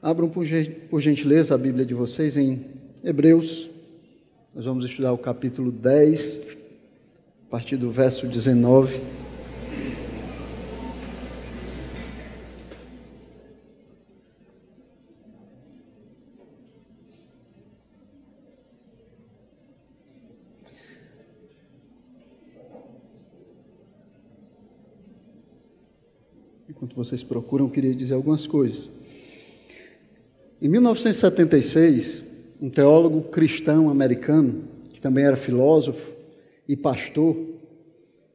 Abram por gentileza a Bíblia de vocês em Hebreus. Nós vamos estudar o capítulo 10, a partir do verso 19. Enquanto vocês procuram, eu queria dizer algumas coisas. Em 1976, um teólogo cristão americano, que também era filósofo e pastor,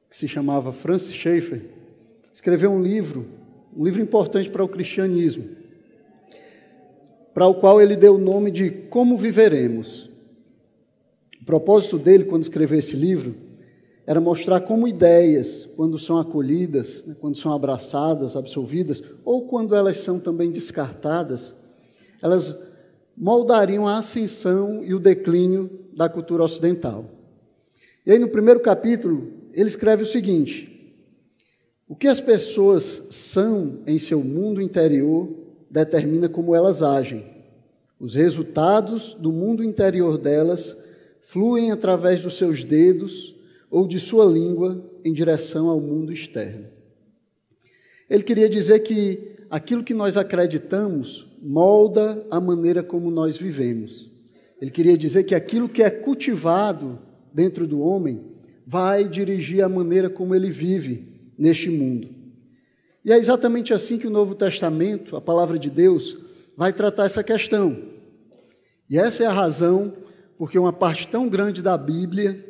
que se chamava Francis Schaeffer, escreveu um livro, um livro importante para o cristianismo, para o qual ele deu o nome de Como Viveremos. O propósito dele, quando escreveu esse livro, era mostrar como ideias, quando são acolhidas, né, quando são abraçadas, absolvidas, ou quando elas são também descartadas, elas moldariam a ascensão e o declínio da cultura ocidental. E aí, no primeiro capítulo, ele escreve o seguinte: O que as pessoas são em seu mundo interior determina como elas agem. Os resultados do mundo interior delas fluem através dos seus dedos ou de sua língua em direção ao mundo externo. Ele queria dizer que aquilo que nós acreditamos molda a maneira como nós vivemos. Ele queria dizer que aquilo que é cultivado dentro do homem vai dirigir a maneira como ele vive neste mundo. E é exatamente assim que o Novo Testamento, a palavra de Deus, vai tratar essa questão. E essa é a razão porque uma parte tão grande da Bíblia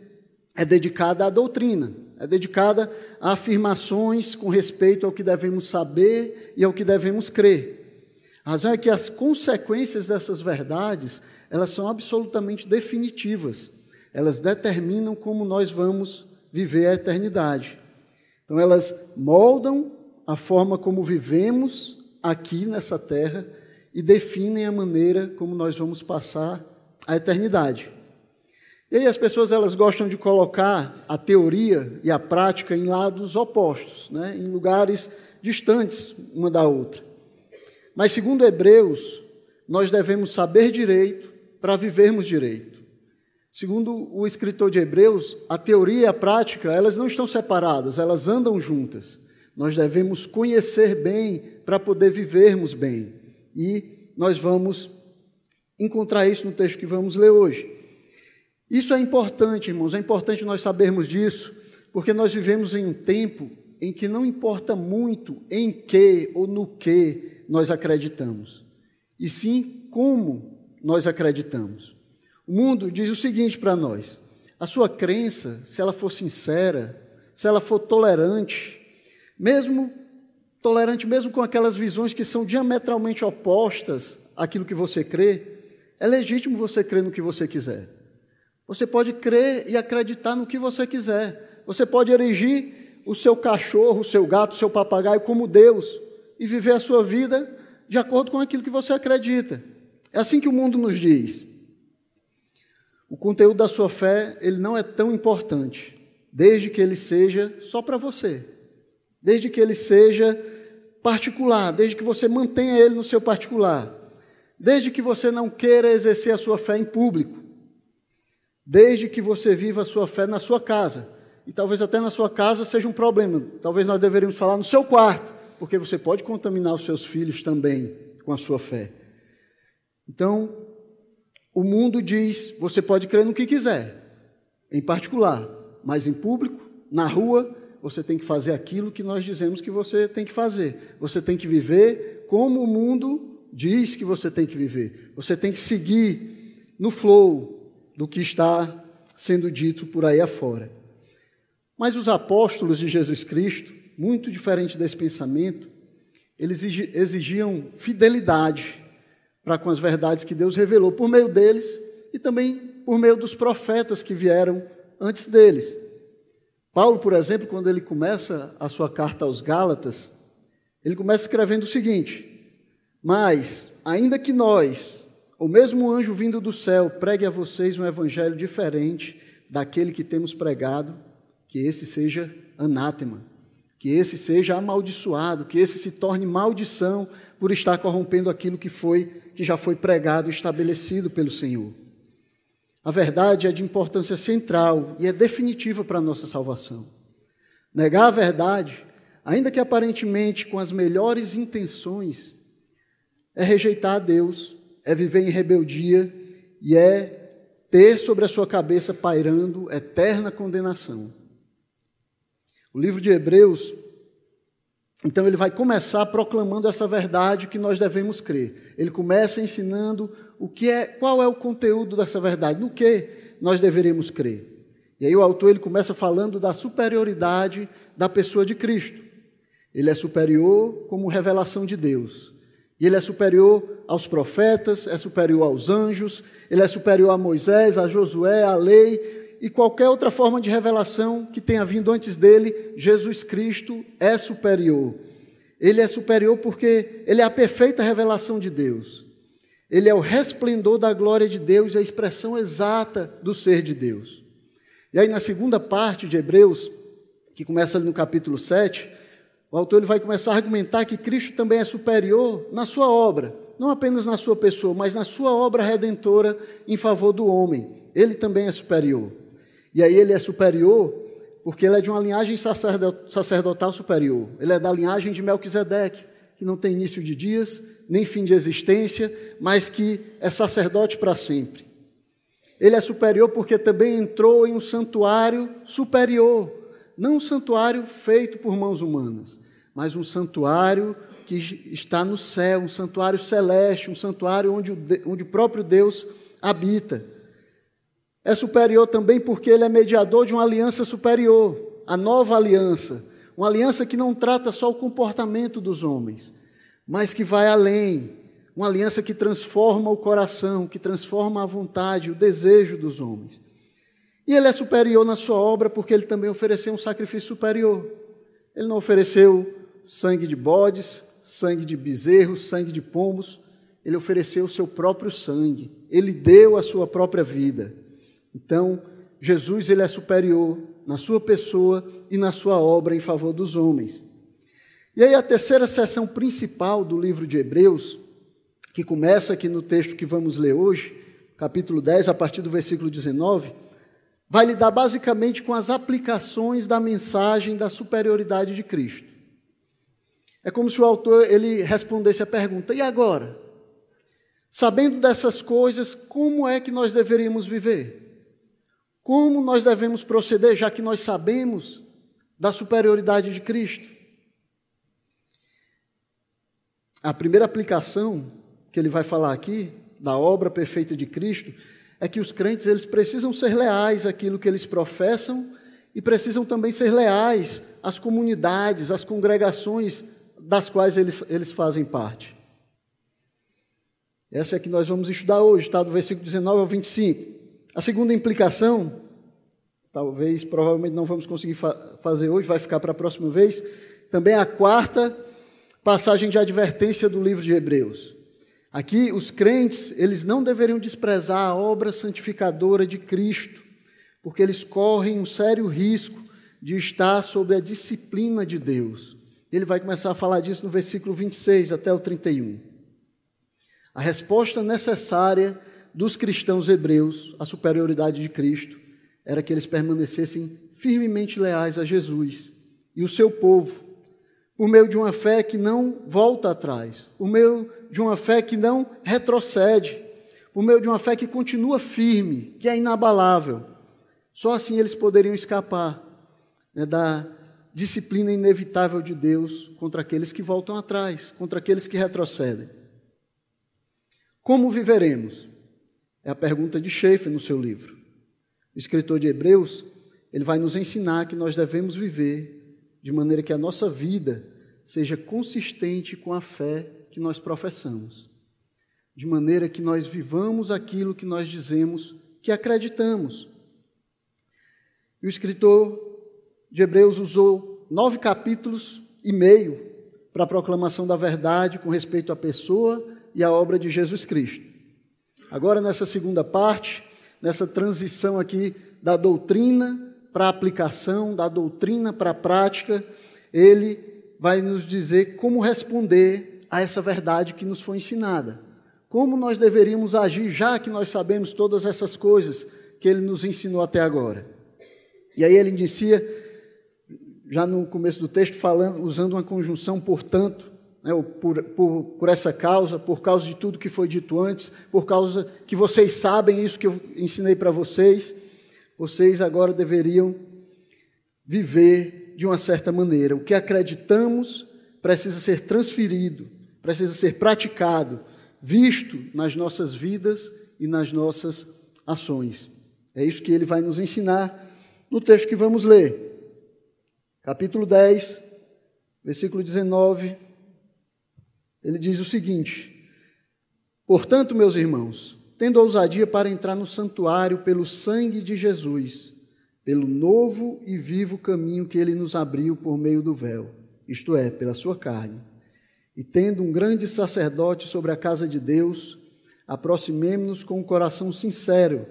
é dedicada à doutrina, é dedicada a afirmações com respeito ao que devemos saber e ao que devemos crer. A razão é que as consequências dessas verdades, elas são absolutamente definitivas. Elas determinam como nós vamos viver a eternidade. Então elas moldam a forma como vivemos aqui nessa terra e definem a maneira como nós vamos passar a eternidade. E aí as pessoas elas gostam de colocar a teoria e a prática em lados opostos, né? em lugares distantes uma da outra. Mas, segundo Hebreus, nós devemos saber direito para vivermos direito. Segundo o escritor de Hebreus, a teoria e a prática, elas não estão separadas, elas andam juntas. Nós devemos conhecer bem para poder vivermos bem. E nós vamos encontrar isso no texto que vamos ler hoje. Isso é importante, irmãos, é importante nós sabermos disso, porque nós vivemos em um tempo em que não importa muito em que ou no que nós acreditamos, e sim como nós acreditamos. O mundo diz o seguinte para nós: a sua crença, se ela for sincera, se ela for tolerante, mesmo tolerante mesmo com aquelas visões que são diametralmente opostas àquilo que você crê, é legítimo você crer no que você quiser. Você pode crer e acreditar no que você quiser. Você pode erigir o seu cachorro, o seu gato, o seu papagaio como Deus e viver a sua vida de acordo com aquilo que você acredita. É assim que o mundo nos diz. O conteúdo da sua fé, ele não é tão importante, desde que ele seja só para você. Desde que ele seja particular, desde que você mantenha ele no seu particular. Desde que você não queira exercer a sua fé em público. Desde que você viva a sua fé na sua casa. E talvez até na sua casa seja um problema. Talvez nós deveríamos falar no seu quarto porque você pode contaminar os seus filhos também com a sua fé. Então, o mundo diz: você pode crer no que quiser, em particular, mas em público, na rua, você tem que fazer aquilo que nós dizemos que você tem que fazer. Você tem que viver como o mundo diz que você tem que viver. Você tem que seguir no flow do que está sendo dito por aí afora. Mas os apóstolos de Jesus Cristo, muito diferente desse pensamento, eles exigiam fidelidade para com as verdades que Deus revelou por meio deles e também por meio dos profetas que vieram antes deles. Paulo, por exemplo, quando ele começa a sua carta aos Gálatas, ele começa escrevendo o seguinte: Mas, ainda que nós, ou mesmo anjo vindo do céu, pregue a vocês um evangelho diferente daquele que temos pregado, que esse seja anátema que esse seja amaldiçoado, que esse se torne maldição, por estar corrompendo aquilo que foi que já foi pregado e estabelecido pelo Senhor. A verdade é de importância central e é definitiva para a nossa salvação. Negar a verdade, ainda que aparentemente com as melhores intenções, é rejeitar a Deus, é viver em rebeldia e é ter sobre a sua cabeça pairando eterna condenação. O livro de Hebreus, então, ele vai começar proclamando essa verdade que nós devemos crer. Ele começa ensinando o que é, qual é o conteúdo dessa verdade, no que nós deveríamos crer. E aí o autor ele começa falando da superioridade da pessoa de Cristo. Ele é superior como revelação de Deus. E ele é superior aos profetas, é superior aos anjos, ele é superior a Moisés, a Josué, à lei e qualquer outra forma de revelação que tenha vindo antes dele, Jesus Cristo é superior. Ele é superior porque ele é a perfeita revelação de Deus. Ele é o resplendor da glória de Deus e a expressão exata do ser de Deus. E aí, na segunda parte de Hebreus, que começa ali no capítulo 7, o autor ele vai começar a argumentar que Cristo também é superior na sua obra, não apenas na sua pessoa, mas na sua obra redentora em favor do homem. Ele também é superior. E aí ele é superior porque ele é de uma linhagem sacerdotal superior. Ele é da linhagem de Melquisedeque, que não tem início de dias, nem fim de existência, mas que é sacerdote para sempre. Ele é superior porque também entrou em um santuário superior, não um santuário feito por mãos humanas, mas um santuário que está no céu, um santuário celeste, um santuário onde o, onde o próprio Deus habita. É superior também porque ele é mediador de uma aliança superior, a nova aliança, uma aliança que não trata só o comportamento dos homens, mas que vai além, uma aliança que transforma o coração, que transforma a vontade, o desejo dos homens. E ele é superior na sua obra porque ele também ofereceu um sacrifício superior. Ele não ofereceu sangue de bodes, sangue de bezerros, sangue de pombos, ele ofereceu o seu próprio sangue, ele deu a sua própria vida. Então, Jesus ele é superior na sua pessoa e na sua obra em favor dos homens. E aí a terceira seção principal do livro de Hebreus, que começa aqui no texto que vamos ler hoje, capítulo 10, a partir do versículo 19, vai lidar basicamente com as aplicações da mensagem da superioridade de Cristo. É como se o autor ele respondesse a pergunta: e agora? Sabendo dessas coisas, como é que nós deveríamos viver? Como nós devemos proceder, já que nós sabemos da superioridade de Cristo? A primeira aplicação que ele vai falar aqui, da obra perfeita de Cristo, é que os crentes eles precisam ser leais àquilo que eles professam e precisam também ser leais às comunidades, às congregações das quais eles fazem parte. Essa é que nós vamos estudar hoje, está do versículo 19 ao 25. A segunda implicação, talvez, provavelmente não vamos conseguir fa fazer hoje, vai ficar para a próxima vez. Também a quarta passagem de advertência do livro de Hebreus. Aqui, os crentes, eles não deveriam desprezar a obra santificadora de Cristo, porque eles correm um sério risco de estar sob a disciplina de Deus. Ele vai começar a falar disso no versículo 26 até o 31. A resposta necessária dos cristãos hebreus à superioridade de Cristo era que eles permanecessem firmemente leais a Jesus e o seu povo, por meio de uma fé que não volta atrás, por meio de uma fé que não retrocede, por meio de uma fé que continua firme, que é inabalável. Só assim eles poderiam escapar né, da disciplina inevitável de Deus contra aqueles que voltam atrás, contra aqueles que retrocedem. Como viveremos? É a pergunta de Schaeffer no seu livro. O escritor de Hebreus, ele vai nos ensinar que nós devemos viver de maneira que a nossa vida seja consistente com a fé que nós professamos. De maneira que nós vivamos aquilo que nós dizemos que acreditamos. E o escritor de Hebreus usou nove capítulos e meio para a proclamação da verdade com respeito à pessoa e à obra de Jesus Cristo. Agora, nessa segunda parte, nessa transição aqui da doutrina para a aplicação, da doutrina para a prática, ele vai nos dizer como responder a essa verdade que nos foi ensinada. Como nós deveríamos agir já que nós sabemos todas essas coisas que ele nos ensinou até agora. E aí ele inicia, já no começo do texto, falando, usando uma conjunção, portanto, né, por, por, por essa causa, por causa de tudo que foi dito antes, por causa que vocês sabem isso que eu ensinei para vocês, vocês agora deveriam viver de uma certa maneira. O que acreditamos precisa ser transferido, precisa ser praticado, visto nas nossas vidas e nas nossas ações. É isso que ele vai nos ensinar no texto que vamos ler. Capítulo 10, versículo 19. Ele diz o seguinte: Portanto, meus irmãos, tendo ousadia para entrar no santuário pelo sangue de Jesus, pelo novo e vivo caminho que ele nos abriu por meio do véu, isto é, pela sua carne, e tendo um grande sacerdote sobre a casa de Deus, aproximemo-nos com um coração sincero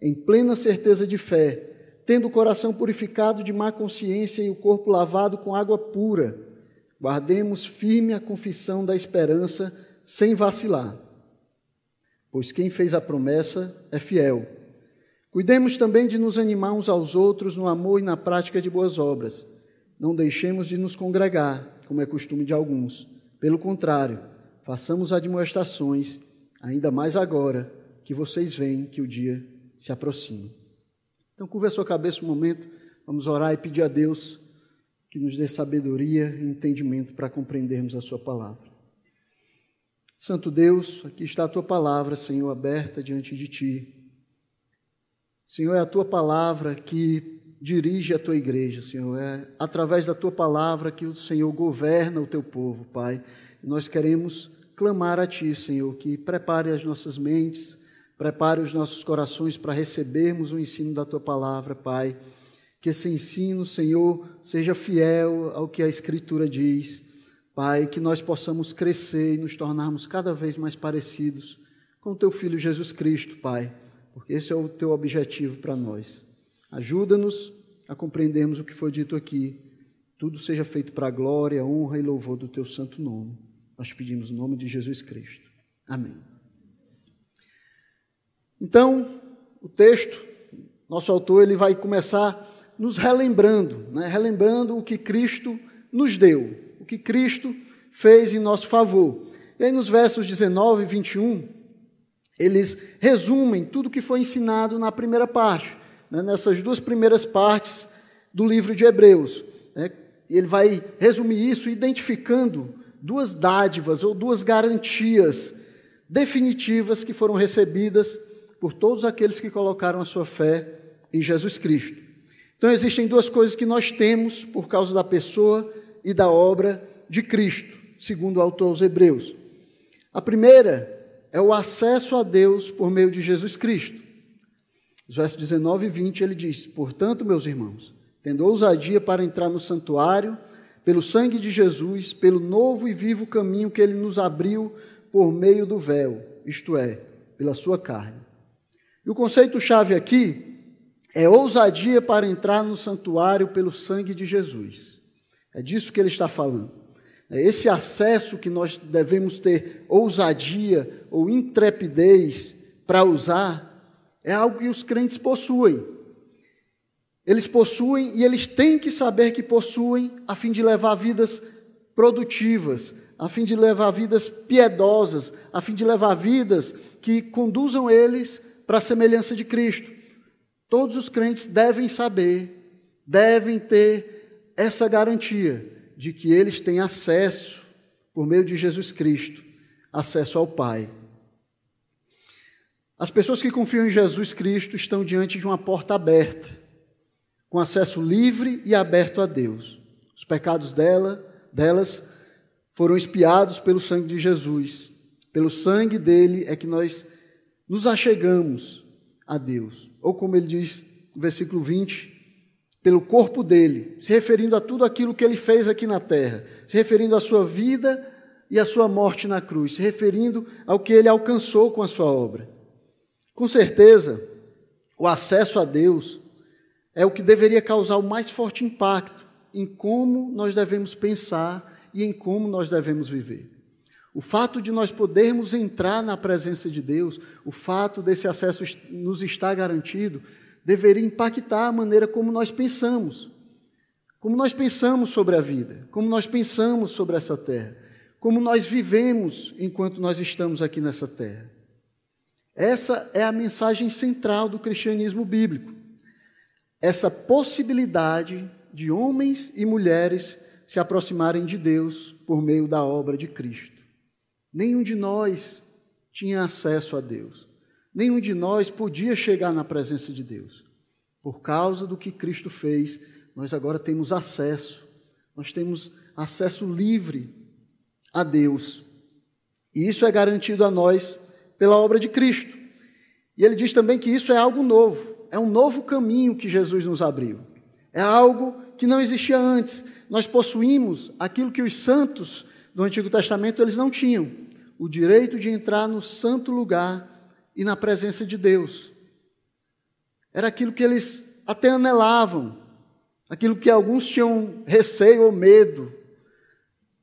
em plena certeza de fé, tendo o coração purificado de má consciência e o corpo lavado com água pura, guardemos firme a confissão da esperança sem vacilar. Pois quem fez a promessa é fiel. Cuidemos também de nos animar uns aos outros no amor e na prática de boas obras. Não deixemos de nos congregar, como é costume de alguns. Pelo contrário, façamos admoestações, ainda mais agora que vocês veem que o dia se aproxima. Então, curva a sua cabeça um momento, vamos orar e pedir a Deus que nos dê sabedoria e entendimento para compreendermos a Sua palavra. Santo Deus, aqui está a Tua palavra, Senhor, aberta diante de Ti. Senhor, é a Tua palavra que dirige a Tua igreja, Senhor. É através da Tua palavra que o Senhor governa o Teu povo, Pai. Nós queremos clamar a Ti, Senhor, que prepare as nossas mentes, Prepare os nossos corações para recebermos o ensino da tua palavra, Pai. Que esse ensino, Senhor, seja fiel ao que a Escritura diz. Pai, que nós possamos crescer e nos tornarmos cada vez mais parecidos com o teu filho Jesus Cristo, Pai, porque esse é o teu objetivo para nós. Ajuda-nos a compreendermos o que foi dito aqui. Tudo seja feito para a glória, honra e louvor do teu santo nome. Nós pedimos no nome de Jesus Cristo. Amém. Então, o texto, nosso autor, ele vai começar nos relembrando, né? relembrando o que Cristo nos deu, o que Cristo fez em nosso favor. E aí, nos versos 19 e 21, eles resumem tudo o que foi ensinado na primeira parte, né? nessas duas primeiras partes do livro de Hebreus. Né? Ele vai resumir isso identificando duas dádivas ou duas garantias definitivas que foram recebidas por todos aqueles que colocaram a sua fé em Jesus Cristo. Então, existem duas coisas que nós temos por causa da pessoa e da obra de Cristo, segundo o autor aos Hebreus. A primeira é o acesso a Deus por meio de Jesus Cristo. Os versos 19 e 20 ele diz: Portanto, meus irmãos, tendo ousadia para entrar no santuário, pelo sangue de Jesus, pelo novo e vivo caminho que ele nos abriu por meio do véu, isto é, pela sua carne. E o conceito-chave aqui é ousadia para entrar no santuário pelo sangue de Jesus. É disso que ele está falando. É esse acesso que nós devemos ter ousadia ou intrepidez para usar é algo que os crentes possuem. Eles possuem e eles têm que saber que possuem a fim de levar vidas produtivas, a fim de levar vidas piedosas, a fim de levar vidas que conduzam eles para a semelhança de Cristo. Todos os crentes devem saber, devem ter essa garantia de que eles têm acesso, por meio de Jesus Cristo, acesso ao Pai. As pessoas que confiam em Jesus Cristo estão diante de uma porta aberta, com acesso livre e aberto a Deus. Os pecados dela, delas foram expiados pelo sangue de Jesus. Pelo sangue dele é que nós nos achegamos a Deus. Ou como ele diz no versículo 20, pelo corpo dele, se referindo a tudo aquilo que ele fez aqui na terra, se referindo à sua vida e à sua morte na cruz, se referindo ao que ele alcançou com a sua obra. Com certeza, o acesso a Deus é o que deveria causar o mais forte impacto em como nós devemos pensar e em como nós devemos viver. O fato de nós podermos entrar na presença de Deus, o fato desse acesso nos estar garantido, deveria impactar a maneira como nós pensamos. Como nós pensamos sobre a vida, como nós pensamos sobre essa terra, como nós vivemos enquanto nós estamos aqui nessa terra. Essa é a mensagem central do cristianismo bíblico. Essa possibilidade de homens e mulheres se aproximarem de Deus por meio da obra de Cristo. Nenhum de nós tinha acesso a Deus. Nenhum de nós podia chegar na presença de Deus. Por causa do que Cristo fez, nós agora temos acesso. Nós temos acesso livre a Deus. E isso é garantido a nós pela obra de Cristo. E ele diz também que isso é algo novo, é um novo caminho que Jesus nos abriu. É algo que não existia antes. Nós possuímos aquilo que os santos do Antigo Testamento eles não tinham, o direito de entrar no santo lugar e na presença de Deus. Era aquilo que eles até anelavam, aquilo que alguns tinham receio ou medo,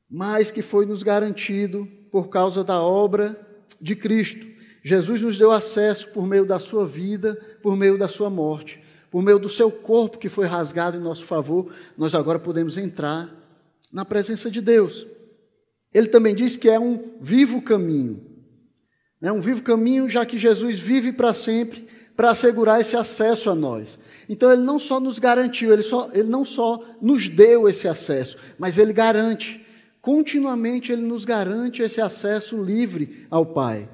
mas que foi nos garantido por causa da obra de Cristo. Jesus nos deu acesso por meio da sua vida, por meio da sua morte, por meio do seu corpo que foi rasgado em nosso favor, nós agora podemos entrar na presença de Deus. Ele também diz que é um vivo caminho. É um vivo caminho, já que Jesus vive para sempre para assegurar esse acesso a nós. Então, ele não só nos garantiu, ele, só, ele não só nos deu esse acesso, mas ele garante, continuamente, ele nos garante esse acesso livre ao Pai.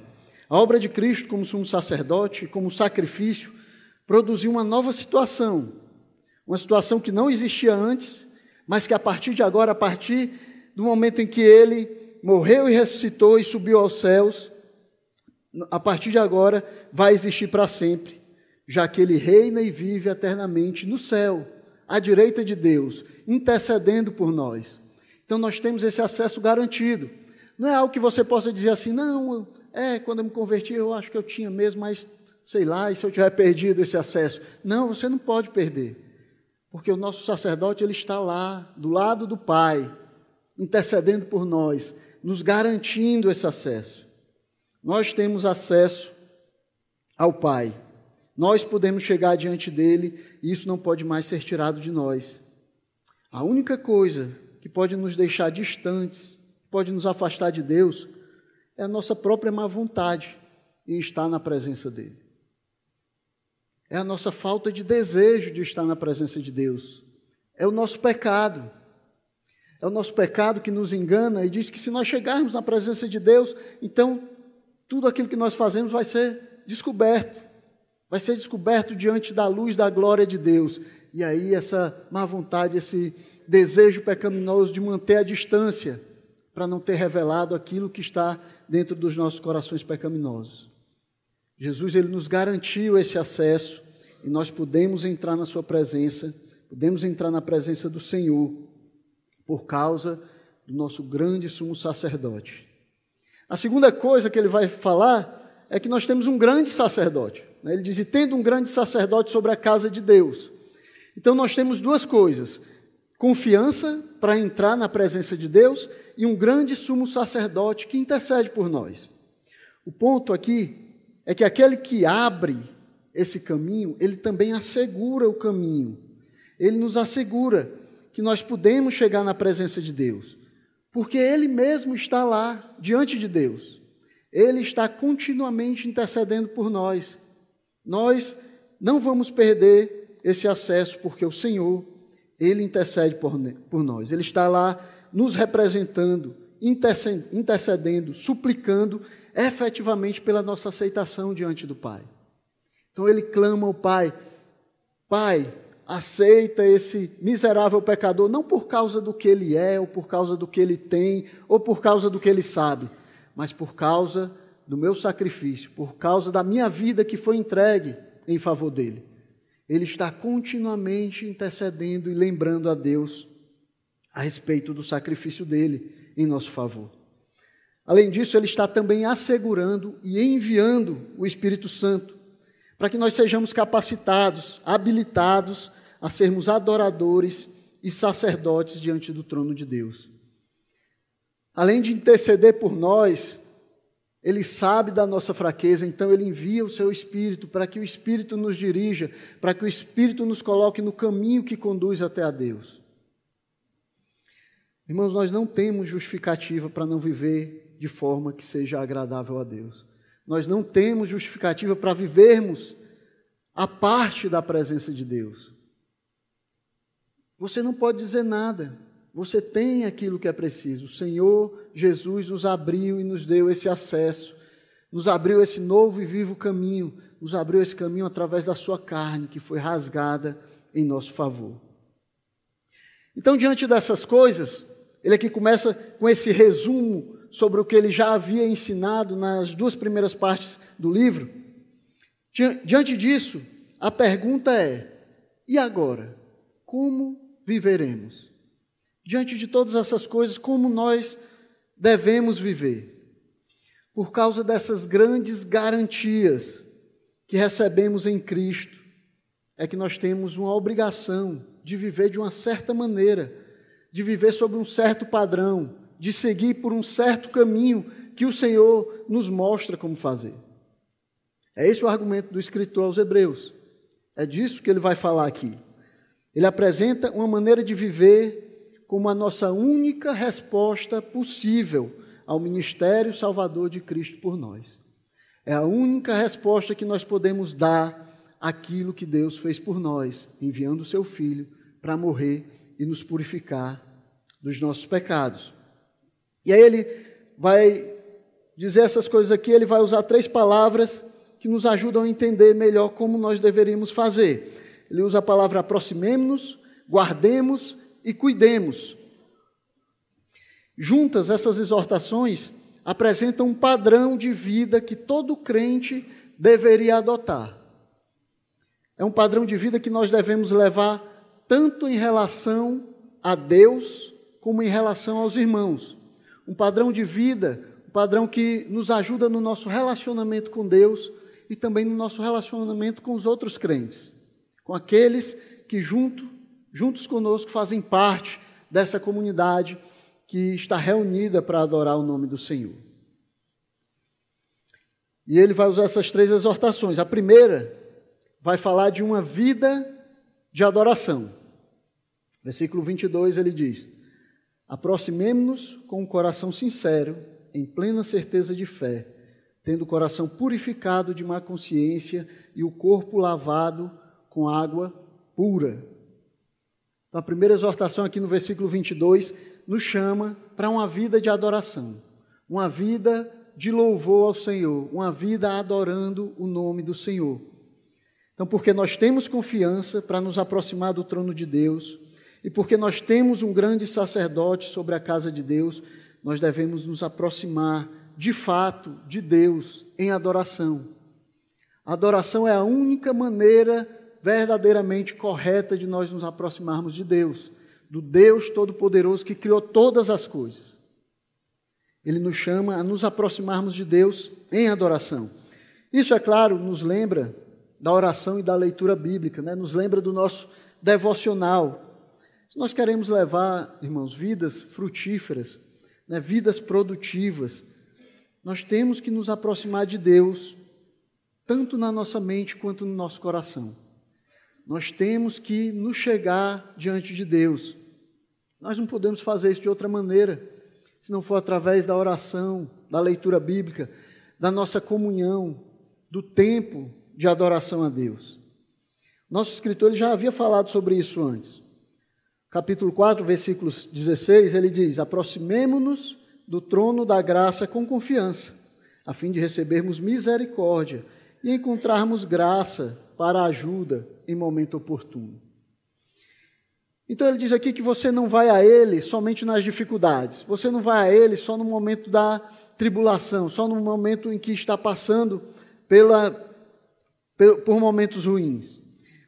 A obra de Cristo, como sumo sacerdote, como sacrifício, produziu uma nova situação, uma situação que não existia antes, mas que a partir de agora, a partir do momento em que ele morreu e ressuscitou e subiu aos céus, a partir de agora vai existir para sempre, já que ele reina e vive eternamente no céu, à direita de Deus, intercedendo por nós. Então nós temos esse acesso garantido. Não é algo que você possa dizer assim, não, é, quando eu me converti eu acho que eu tinha mesmo, mas sei lá, e se eu tiver perdido esse acesso? Não, você não pode perder. Porque o nosso sacerdote ele está lá, do lado do Pai, intercedendo por nós, nos garantindo esse acesso. Nós temos acesso ao Pai. Nós podemos chegar diante dele e isso não pode mais ser tirado de nós. A única coisa que pode nos deixar distantes, pode nos afastar de Deus, é a nossa própria má vontade em estar na presença dele. É a nossa falta de desejo de estar na presença de Deus. É o nosso pecado. É o nosso pecado que nos engana e diz que se nós chegarmos na presença de Deus, então tudo aquilo que nós fazemos vai ser descoberto. Vai ser descoberto diante da luz da glória de Deus. E aí essa má vontade, esse desejo pecaminoso de manter a distância para não ter revelado aquilo que está dentro dos nossos corações pecaminosos. Jesus ele nos garantiu esse acesso e nós podemos entrar na sua presença, podemos entrar na presença do Senhor por causa do nosso grande sumo sacerdote. A segunda coisa que ele vai falar é que nós temos um grande sacerdote. Né? Ele diz: e tendo um grande sacerdote sobre a casa de Deus. Então nós temos duas coisas: confiança para entrar na presença de Deus e um grande sumo sacerdote que intercede por nós. O ponto aqui é que aquele que abre esse caminho, ele também assegura o caminho. Ele nos assegura que nós podemos chegar na presença de Deus, porque Ele mesmo está lá, diante de Deus. Ele está continuamente intercedendo por nós. Nós não vamos perder esse acesso, porque o Senhor, Ele intercede por, por nós. Ele está lá nos representando, intercedendo, suplicando efetivamente pela nossa aceitação diante do Pai. Então ele clama ao Pai: Pai, aceita esse miserável pecador, não por causa do que ele é, ou por causa do que ele tem, ou por causa do que ele sabe, mas por causa do meu sacrifício, por causa da minha vida que foi entregue em favor dele. Ele está continuamente intercedendo e lembrando a Deus a respeito do sacrifício dele em nosso favor. Além disso, ele está também assegurando e enviando o Espírito Santo para que nós sejamos capacitados, habilitados a sermos adoradores e sacerdotes diante do trono de Deus. além de interceder por nós, ele sabe da nossa fraqueza, então ele envia o seu Espírito para que o Espírito nos dirija, para que o Espírito nos coloque no caminho que conduz até a Deus. Irmãos, nós não temos justificativa para não viver de forma que seja agradável a Deus. Nós não temos justificativa para vivermos a parte da presença de Deus. Você não pode dizer nada. Você tem aquilo que é preciso. O Senhor Jesus nos abriu e nos deu esse acesso, nos abriu esse novo e vivo caminho, nos abriu esse caminho através da sua carne, que foi rasgada em nosso favor. Então, diante dessas coisas, ele aqui começa com esse resumo sobre o que ele já havia ensinado nas duas primeiras partes do livro. Diante disso, a pergunta é: e agora? Como viveremos? Diante de todas essas coisas, como nós devemos viver? Por causa dessas grandes garantias que recebemos em Cristo, é que nós temos uma obrigação de viver de uma certa maneira, de viver sob um certo padrão, de seguir por um certo caminho que o Senhor nos mostra como fazer. É esse o argumento do escritor aos Hebreus. É disso que ele vai falar aqui. Ele apresenta uma maneira de viver como a nossa única resposta possível ao ministério salvador de Cristo por nós. É a única resposta que nós podemos dar àquilo que Deus fez por nós, enviando o seu Filho para morrer e nos purificar dos nossos pecados. E aí ele vai dizer essas coisas aqui, ele vai usar três palavras que nos ajudam a entender melhor como nós deveríamos fazer. Ele usa a palavra aproximemos-nos, guardemos e cuidemos. Juntas, essas exortações apresentam um padrão de vida que todo crente deveria adotar. É um padrão de vida que nós devemos levar tanto em relação a Deus como em relação aos irmãos. Um padrão de vida, um padrão que nos ajuda no nosso relacionamento com Deus e também no nosso relacionamento com os outros crentes com aqueles que junto, juntos conosco fazem parte dessa comunidade que está reunida para adorar o nome do Senhor. E ele vai usar essas três exortações. A primeira vai falar de uma vida de adoração. Versículo 22 ele diz: Aproximemo-nos com um coração sincero, em plena certeza de fé, tendo o coração purificado de má consciência e o corpo lavado com água pura. Então, a primeira exortação aqui no versículo 22 nos chama para uma vida de adoração, uma vida de louvor ao Senhor, uma vida adorando o nome do Senhor. Então, porque nós temos confiança para nos aproximar do trono de Deus e porque nós temos um grande sacerdote sobre a casa de Deus, nós devemos nos aproximar de fato de Deus em adoração. A adoração é a única maneira verdadeiramente correta de nós nos aproximarmos de Deus, do Deus Todo-Poderoso que criou todas as coisas. Ele nos chama a nos aproximarmos de Deus em adoração. Isso, é claro, nos lembra da oração e da leitura bíblica, né? nos lembra do nosso devocional. Se nós queremos levar, irmãos, vidas frutíferas, né? vidas produtivas, nós temos que nos aproximar de Deus, tanto na nossa mente quanto no nosso coração. Nós temos que nos chegar diante de Deus. Nós não podemos fazer isso de outra maneira, se não for através da oração, da leitura bíblica, da nossa comunhão, do tempo de adoração a Deus. Nosso escritor já havia falado sobre isso antes. Capítulo 4, versículos 16, ele diz: Aproximemo-nos do trono da graça com confiança, a fim de recebermos misericórdia e encontrarmos graça para ajuda em momento oportuno. Então ele diz aqui que você não vai a ele somente nas dificuldades, você não vai a ele só no momento da tribulação, só no momento em que está passando pela, por momentos ruins.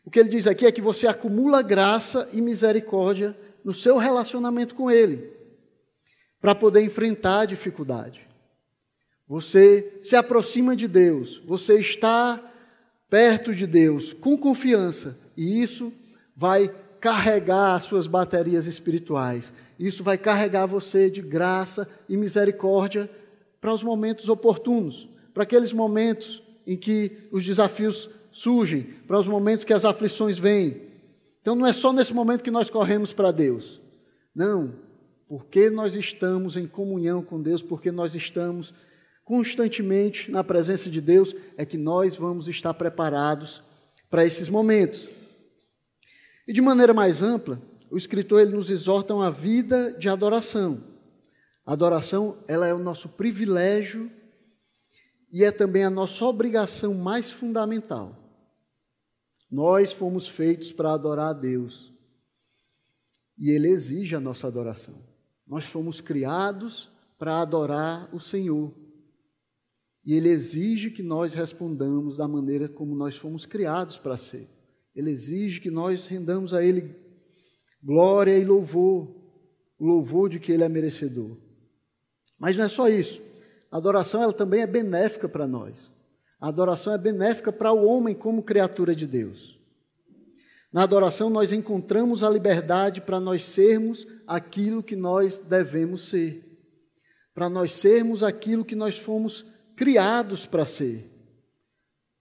O que ele diz aqui é que você acumula graça e misericórdia no seu relacionamento com ele, para poder enfrentar a dificuldade. Você se aproxima de Deus, você está perto de Deus com confiança, e isso vai carregar as suas baterias espirituais. Isso vai carregar você de graça e misericórdia para os momentos oportunos, para aqueles momentos em que os desafios surgem, para os momentos que as aflições vêm. Então não é só nesse momento que nós corremos para Deus. Não, porque nós estamos em comunhão com Deus, porque nós estamos constantemente na presença de Deus, é que nós vamos estar preparados para esses momentos. E de maneira mais ampla, o escritor ele nos exorta a uma vida de adoração. A adoração, ela é o nosso privilégio e é também a nossa obrigação mais fundamental. Nós fomos feitos para adorar a Deus. E ele exige a nossa adoração. Nós fomos criados para adorar o Senhor. E ele exige que nós respondamos da maneira como nós fomos criados para ser. Ele exige que nós rendamos a Ele glória e louvor, o louvor de que Ele é merecedor. Mas não é só isso. A adoração ela também é benéfica para nós. A adoração é benéfica para o homem como criatura de Deus. Na adoração nós encontramos a liberdade para nós sermos aquilo que nós devemos ser. Para nós sermos aquilo que nós fomos criados para ser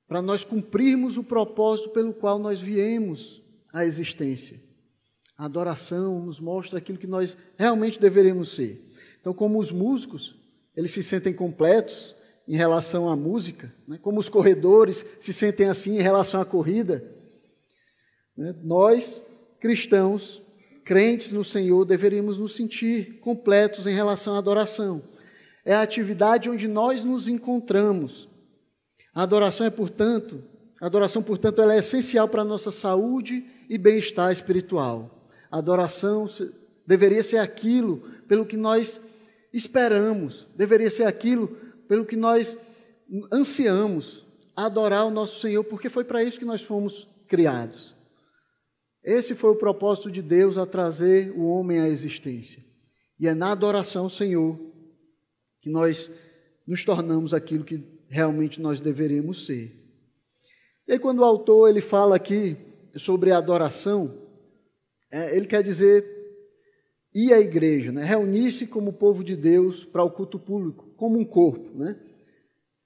para nós cumprirmos o propósito pelo qual nós viemos à existência. A adoração nos mostra aquilo que nós realmente deveríamos ser. Então, como os músicos, eles se sentem completos em relação à música, né? como os corredores se sentem assim em relação à corrida, né? nós, cristãos, crentes no Senhor, deveríamos nos sentir completos em relação à adoração. É a atividade onde nós nos encontramos a adoração é, portanto, a adoração, portanto, ela é essencial para a nossa saúde e bem-estar espiritual. A adoração deveria ser aquilo pelo que nós esperamos, deveria ser aquilo pelo que nós ansiamos, adorar o nosso Senhor, porque foi para isso que nós fomos criados. Esse foi o propósito de Deus a trazer o homem à existência. E é na adoração ao Senhor que nós nos tornamos aquilo que realmente nós deveríamos ser. E aí, quando o autor ele fala aqui sobre a adoração, é, ele quer dizer ir à igreja, né? reunir-se como povo de Deus para o culto público, como um corpo. Né?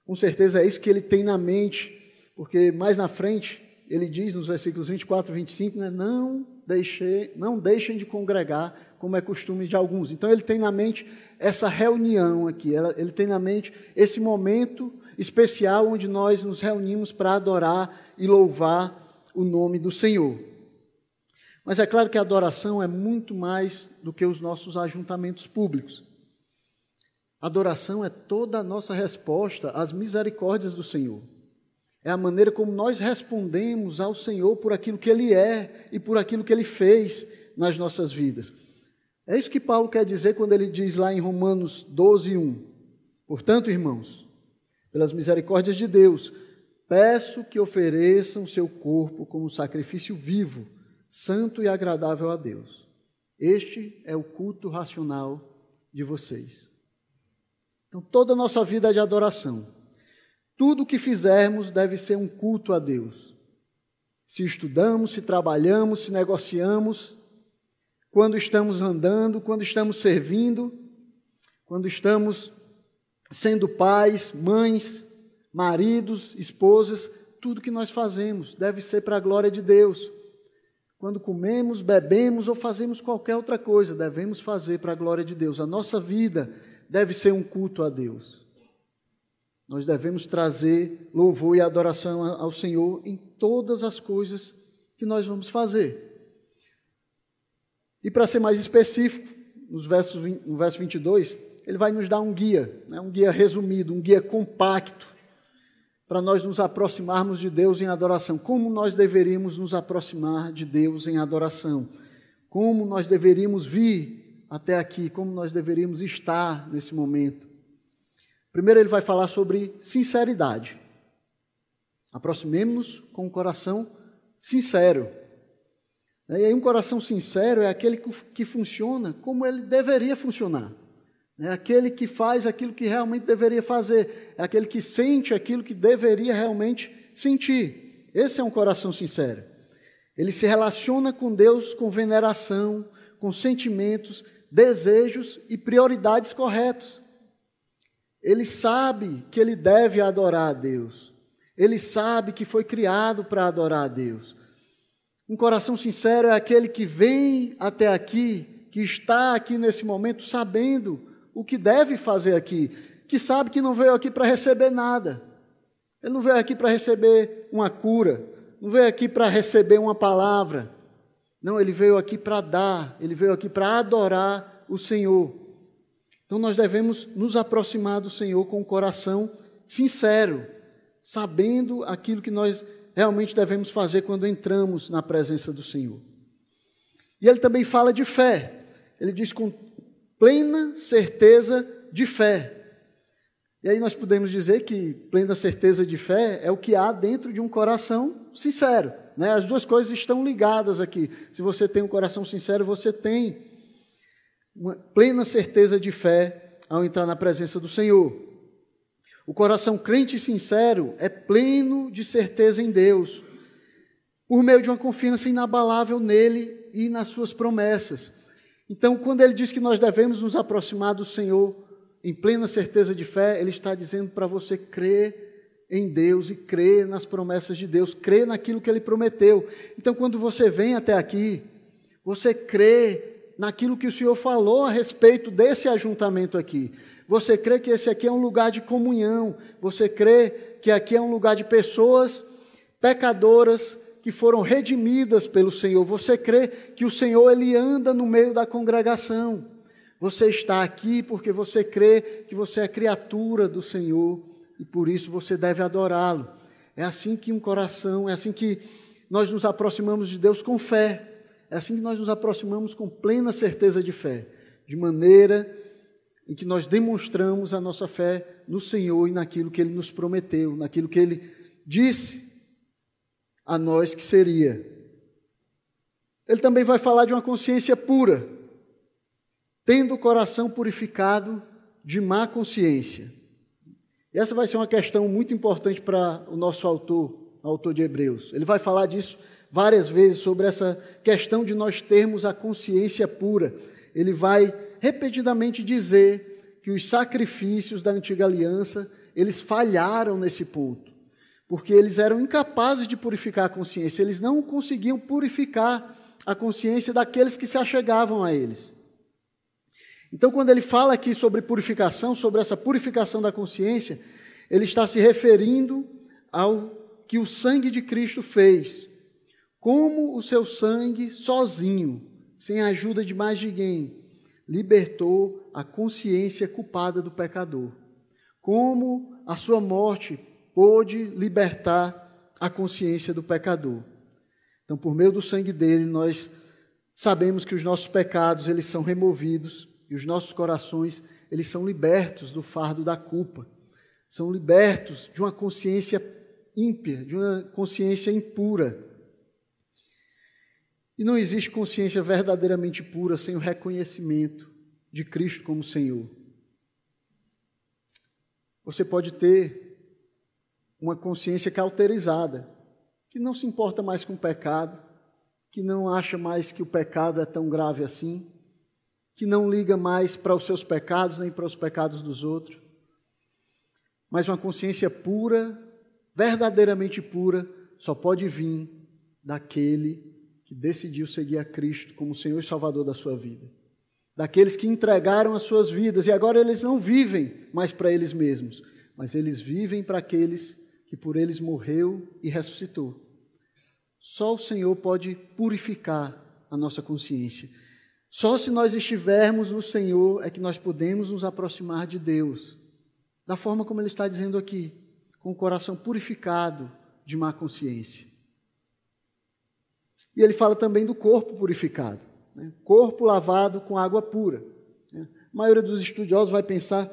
Com certeza é isso que ele tem na mente, porque mais na frente ele diz nos versículos 24 e 25, né? não, deixe, não deixem de congregar, como é costume de alguns. Então ele tem na mente essa reunião aqui, ele tem na mente esse momento especial onde nós nos reunimos para adorar e louvar o nome do Senhor. Mas é claro que a adoração é muito mais do que os nossos ajuntamentos públicos. Adoração é toda a nossa resposta às misericórdias do Senhor. É a maneira como nós respondemos ao Senhor por aquilo que Ele é e por aquilo que Ele fez nas nossas vidas. É isso que Paulo quer dizer quando ele diz lá em Romanos 12, 1. Portanto, irmãos, pelas misericórdias de Deus, peço que ofereçam seu corpo como sacrifício vivo, santo e agradável a Deus. Este é o culto racional de vocês. Então, toda a nossa vida é de adoração. Tudo o que fizermos deve ser um culto a Deus. Se estudamos, se trabalhamos, se negociamos, quando estamos andando, quando estamos servindo, quando estamos sendo pais, mães, maridos, esposas, tudo que nós fazemos deve ser para a glória de Deus. Quando comemos, bebemos ou fazemos qualquer outra coisa, devemos fazer para a glória de Deus. A nossa vida deve ser um culto a Deus. Nós devemos trazer louvor e adoração ao Senhor em todas as coisas que nós vamos fazer. E para ser mais específico, nos versos, no verso 22, ele vai nos dar um guia, né, um guia resumido, um guia compacto, para nós nos aproximarmos de Deus em adoração. Como nós deveríamos nos aproximar de Deus em adoração? Como nós deveríamos vir até aqui? Como nós deveríamos estar nesse momento? Primeiro, ele vai falar sobre sinceridade. Aproximemos-nos com um coração sincero. E aí, um coração sincero é aquele que funciona como ele deveria funcionar. É aquele que faz aquilo que realmente deveria fazer, é aquele que sente aquilo que deveria realmente sentir. Esse é um coração sincero. Ele se relaciona com Deus com veneração, com sentimentos, desejos e prioridades corretos. Ele sabe que ele deve adorar a Deus. Ele sabe que foi criado para adorar a Deus. Um coração sincero é aquele que vem até aqui, que está aqui nesse momento sabendo o que deve fazer aqui, que sabe que não veio aqui para receber nada. Ele não veio aqui para receber uma cura, não veio aqui para receber uma palavra. Não, ele veio aqui para dar, ele veio aqui para adorar o Senhor. Então nós devemos nos aproximar do Senhor com o coração sincero, sabendo aquilo que nós realmente devemos fazer quando entramos na presença do Senhor. E ele também fala de fé. Ele diz com plena certeza de fé. E aí nós podemos dizer que plena certeza de fé é o que há dentro de um coração sincero. Né? As duas coisas estão ligadas aqui. Se você tem um coração sincero, você tem uma plena certeza de fé ao entrar na presença do Senhor. O coração crente e sincero é pleno de certeza em Deus, por meio de uma confiança inabalável nele e nas suas promessas. Então, quando ele diz que nós devemos nos aproximar do Senhor em plena certeza de fé, ele está dizendo para você crer em Deus e crer nas promessas de Deus, crer naquilo que ele prometeu. Então, quando você vem até aqui, você crê naquilo que o Senhor falou a respeito desse ajuntamento aqui. Você crê que esse aqui é um lugar de comunhão, você crê que aqui é um lugar de pessoas pecadoras que foram redimidas pelo Senhor. Você crê que o Senhor ele anda no meio da congregação. Você está aqui porque você crê que você é criatura do Senhor e por isso você deve adorá-lo. É assim que um coração, é assim que nós nos aproximamos de Deus com fé. É assim que nós nos aproximamos com plena certeza de fé, de maneira em que nós demonstramos a nossa fé no Senhor e naquilo que Ele nos prometeu, naquilo que Ele disse a nós que seria. Ele também vai falar de uma consciência pura, tendo o coração purificado de má consciência. Essa vai ser uma questão muito importante para o nosso autor, autor de Hebreus. Ele vai falar disso várias vezes sobre essa questão de nós termos a consciência pura. Ele vai repetidamente dizer que os sacrifícios da antiga aliança, eles falharam nesse ponto, porque eles eram incapazes de purificar a consciência, eles não conseguiam purificar a consciência daqueles que se achegavam a eles. Então, quando ele fala aqui sobre purificação, sobre essa purificação da consciência, ele está se referindo ao que o sangue de Cristo fez como o seu sangue, sozinho, sem a ajuda de mais ninguém, libertou a consciência culpada do pecador. Como a sua morte pôde libertar a consciência do pecador. Então, por meio do sangue dele, nós sabemos que os nossos pecados eles são removidos e os nossos corações eles são libertos do fardo da culpa. São libertos de uma consciência ímpia, de uma consciência impura. E não existe consciência verdadeiramente pura sem o reconhecimento de Cristo como Senhor. Você pode ter uma consciência cauterizada, que não se importa mais com o pecado, que não acha mais que o pecado é tão grave assim, que não liga mais para os seus pecados nem para os pecados dos outros. Mas uma consciência pura, verdadeiramente pura, só pode vir daquele que decidiu seguir a Cristo como Senhor e Salvador da sua vida. Daqueles que entregaram as suas vidas e agora eles não vivem mais para eles mesmos, mas eles vivem para aqueles que por eles morreu e ressuscitou. Só o Senhor pode purificar a nossa consciência. Só se nós estivermos no Senhor é que nós podemos nos aproximar de Deus, da forma como Ele está dizendo aqui, com o coração purificado de má consciência. E ele fala também do corpo purificado, né? corpo lavado com água pura. Né? A maioria dos estudiosos vai pensar,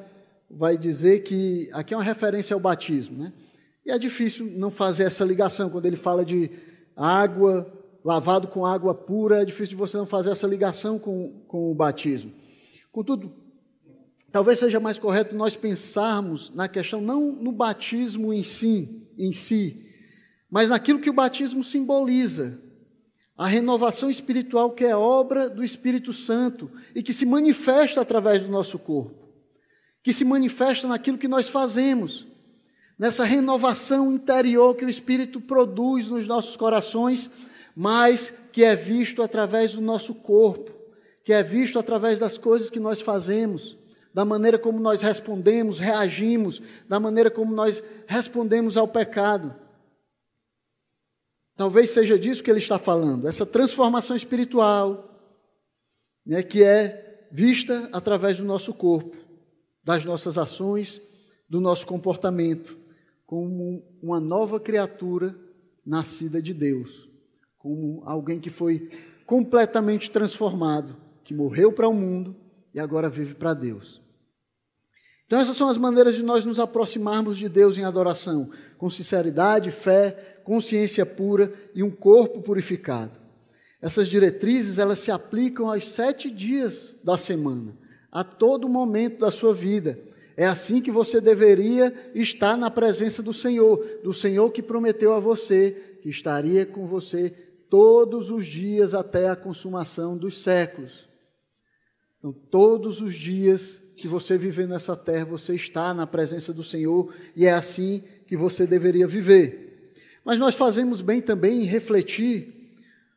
vai dizer que aqui é uma referência ao batismo. Né? E é difícil não fazer essa ligação quando ele fala de água, lavado com água pura, é difícil de você não fazer essa ligação com, com o batismo. Contudo, talvez seja mais correto nós pensarmos na questão não no batismo em si, em si, mas naquilo que o batismo simboliza, a renovação espiritual que é obra do Espírito Santo e que se manifesta através do nosso corpo, que se manifesta naquilo que nós fazemos, nessa renovação interior que o Espírito produz nos nossos corações, mas que é visto através do nosso corpo, que é visto através das coisas que nós fazemos, da maneira como nós respondemos, reagimos, da maneira como nós respondemos ao pecado. Talvez seja disso que ele está falando, essa transformação espiritual, né, que é vista através do nosso corpo, das nossas ações, do nosso comportamento, como uma nova criatura nascida de Deus, como alguém que foi completamente transformado, que morreu para o mundo e agora vive para Deus. Então, essas são as maneiras de nós nos aproximarmos de Deus em adoração, com sinceridade, fé, consciência pura e um corpo purificado. Essas diretrizes elas se aplicam aos sete dias da semana, a todo momento da sua vida. É assim que você deveria estar na presença do Senhor, do Senhor que prometeu a você que estaria com você todos os dias até a consumação dos séculos. Então, todos os dias que você viver nessa terra, você está na presença do Senhor e é assim que você deveria viver. Mas nós fazemos bem também em refletir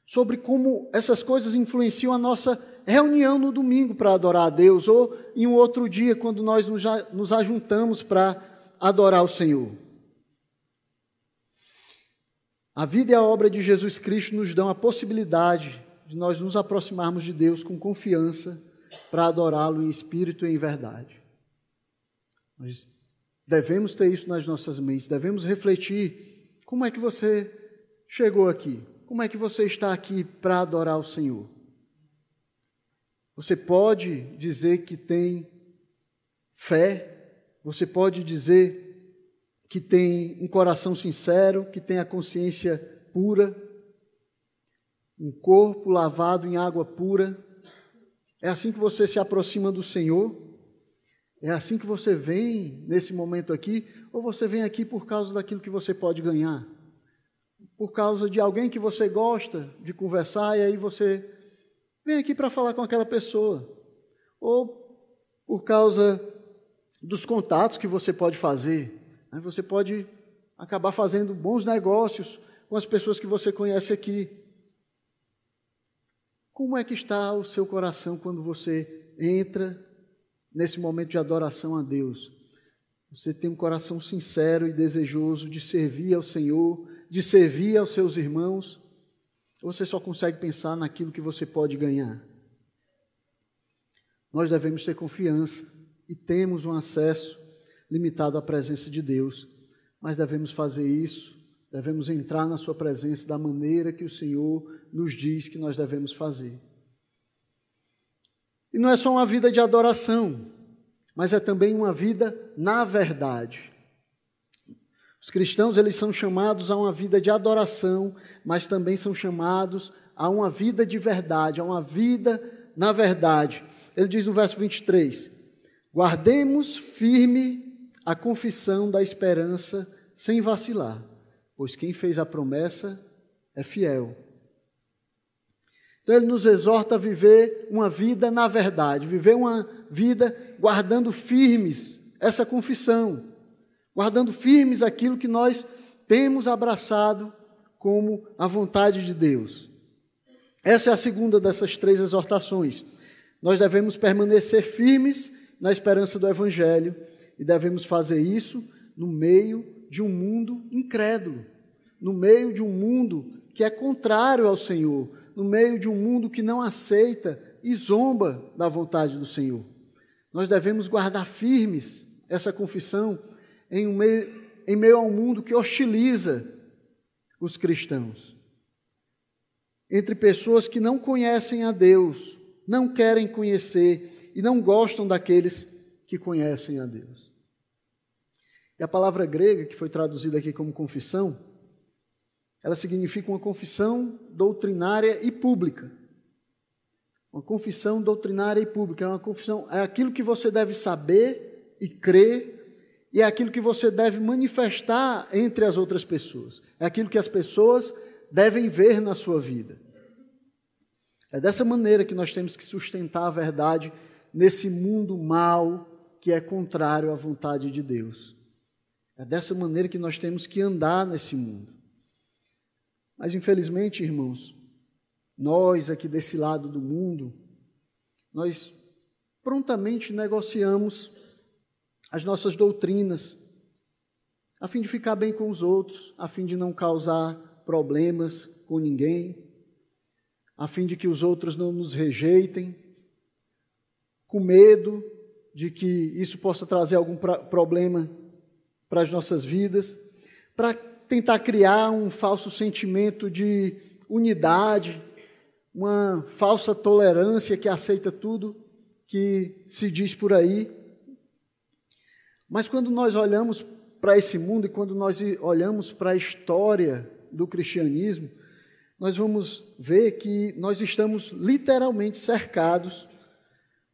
sobre como essas coisas influenciam a nossa reunião no domingo para adorar a Deus, ou em um outro dia, quando nós nos ajuntamos para adorar o Senhor. A vida e a obra de Jesus Cristo nos dão a possibilidade de nós nos aproximarmos de Deus com confiança para adorá-lo em espírito e em verdade. Nós devemos ter isso nas nossas mentes, devemos refletir como é que você chegou aqui? Como é que você está aqui para adorar o Senhor? Você pode dizer que tem fé, você pode dizer que tem um coração sincero, que tem a consciência pura, um corpo lavado em água pura. É assim que você se aproxima do Senhor? É assim que você vem nesse momento aqui? Ou você vem aqui por causa daquilo que você pode ganhar? Por causa de alguém que você gosta de conversar e aí você vem aqui para falar com aquela pessoa? Ou por causa dos contatos que você pode fazer? Você pode acabar fazendo bons negócios com as pessoas que você conhece aqui. Como é que está o seu coração quando você entra nesse momento de adoração a Deus, você tem um coração sincero e desejoso de servir ao Senhor, de servir aos seus irmãos, ou você só consegue pensar naquilo que você pode ganhar? Nós devemos ter confiança e temos um acesso limitado à presença de Deus, mas devemos fazer isso, devemos entrar na Sua presença da maneira que o Senhor nos diz que nós devemos fazer. E não é só uma vida de adoração, mas é também uma vida na verdade. Os cristãos eles são chamados a uma vida de adoração, mas também são chamados a uma vida de verdade, a uma vida na verdade. Ele diz no verso 23: Guardemos firme a confissão da esperança sem vacilar, pois quem fez a promessa é fiel. Então ele nos exorta a viver uma vida na verdade, viver uma vida guardando firmes essa confissão, guardando firmes aquilo que nós temos abraçado como a vontade de Deus. Essa é a segunda dessas três exortações. Nós devemos permanecer firmes na esperança do Evangelho e devemos fazer isso no meio de um mundo incrédulo, no meio de um mundo que é contrário ao Senhor, no meio de um mundo que não aceita e zomba da vontade do Senhor. Nós devemos guardar firmes essa confissão em, meio, em meio a um mundo que hostiliza os cristãos. Entre pessoas que não conhecem a Deus, não querem conhecer e não gostam daqueles que conhecem a Deus. E a palavra grega, que foi traduzida aqui como confissão, ela significa uma confissão doutrinária e pública. Uma confissão doutrinária e pública. É uma confissão, é aquilo que você deve saber e crer, e é aquilo que você deve manifestar entre as outras pessoas. É aquilo que as pessoas devem ver na sua vida. É dessa maneira que nós temos que sustentar a verdade nesse mundo mal que é contrário à vontade de Deus. É dessa maneira que nós temos que andar nesse mundo. Mas infelizmente, irmãos, nós aqui desse lado do mundo, nós prontamente negociamos as nossas doutrinas, a fim de ficar bem com os outros, a fim de não causar problemas com ninguém, a fim de que os outros não nos rejeitem, com medo de que isso possa trazer algum problema para as nossas vidas, para tentar criar um falso sentimento de unidade, uma falsa tolerância que aceita tudo que se diz por aí. Mas quando nós olhamos para esse mundo e quando nós olhamos para a história do cristianismo, nós vamos ver que nós estamos literalmente cercados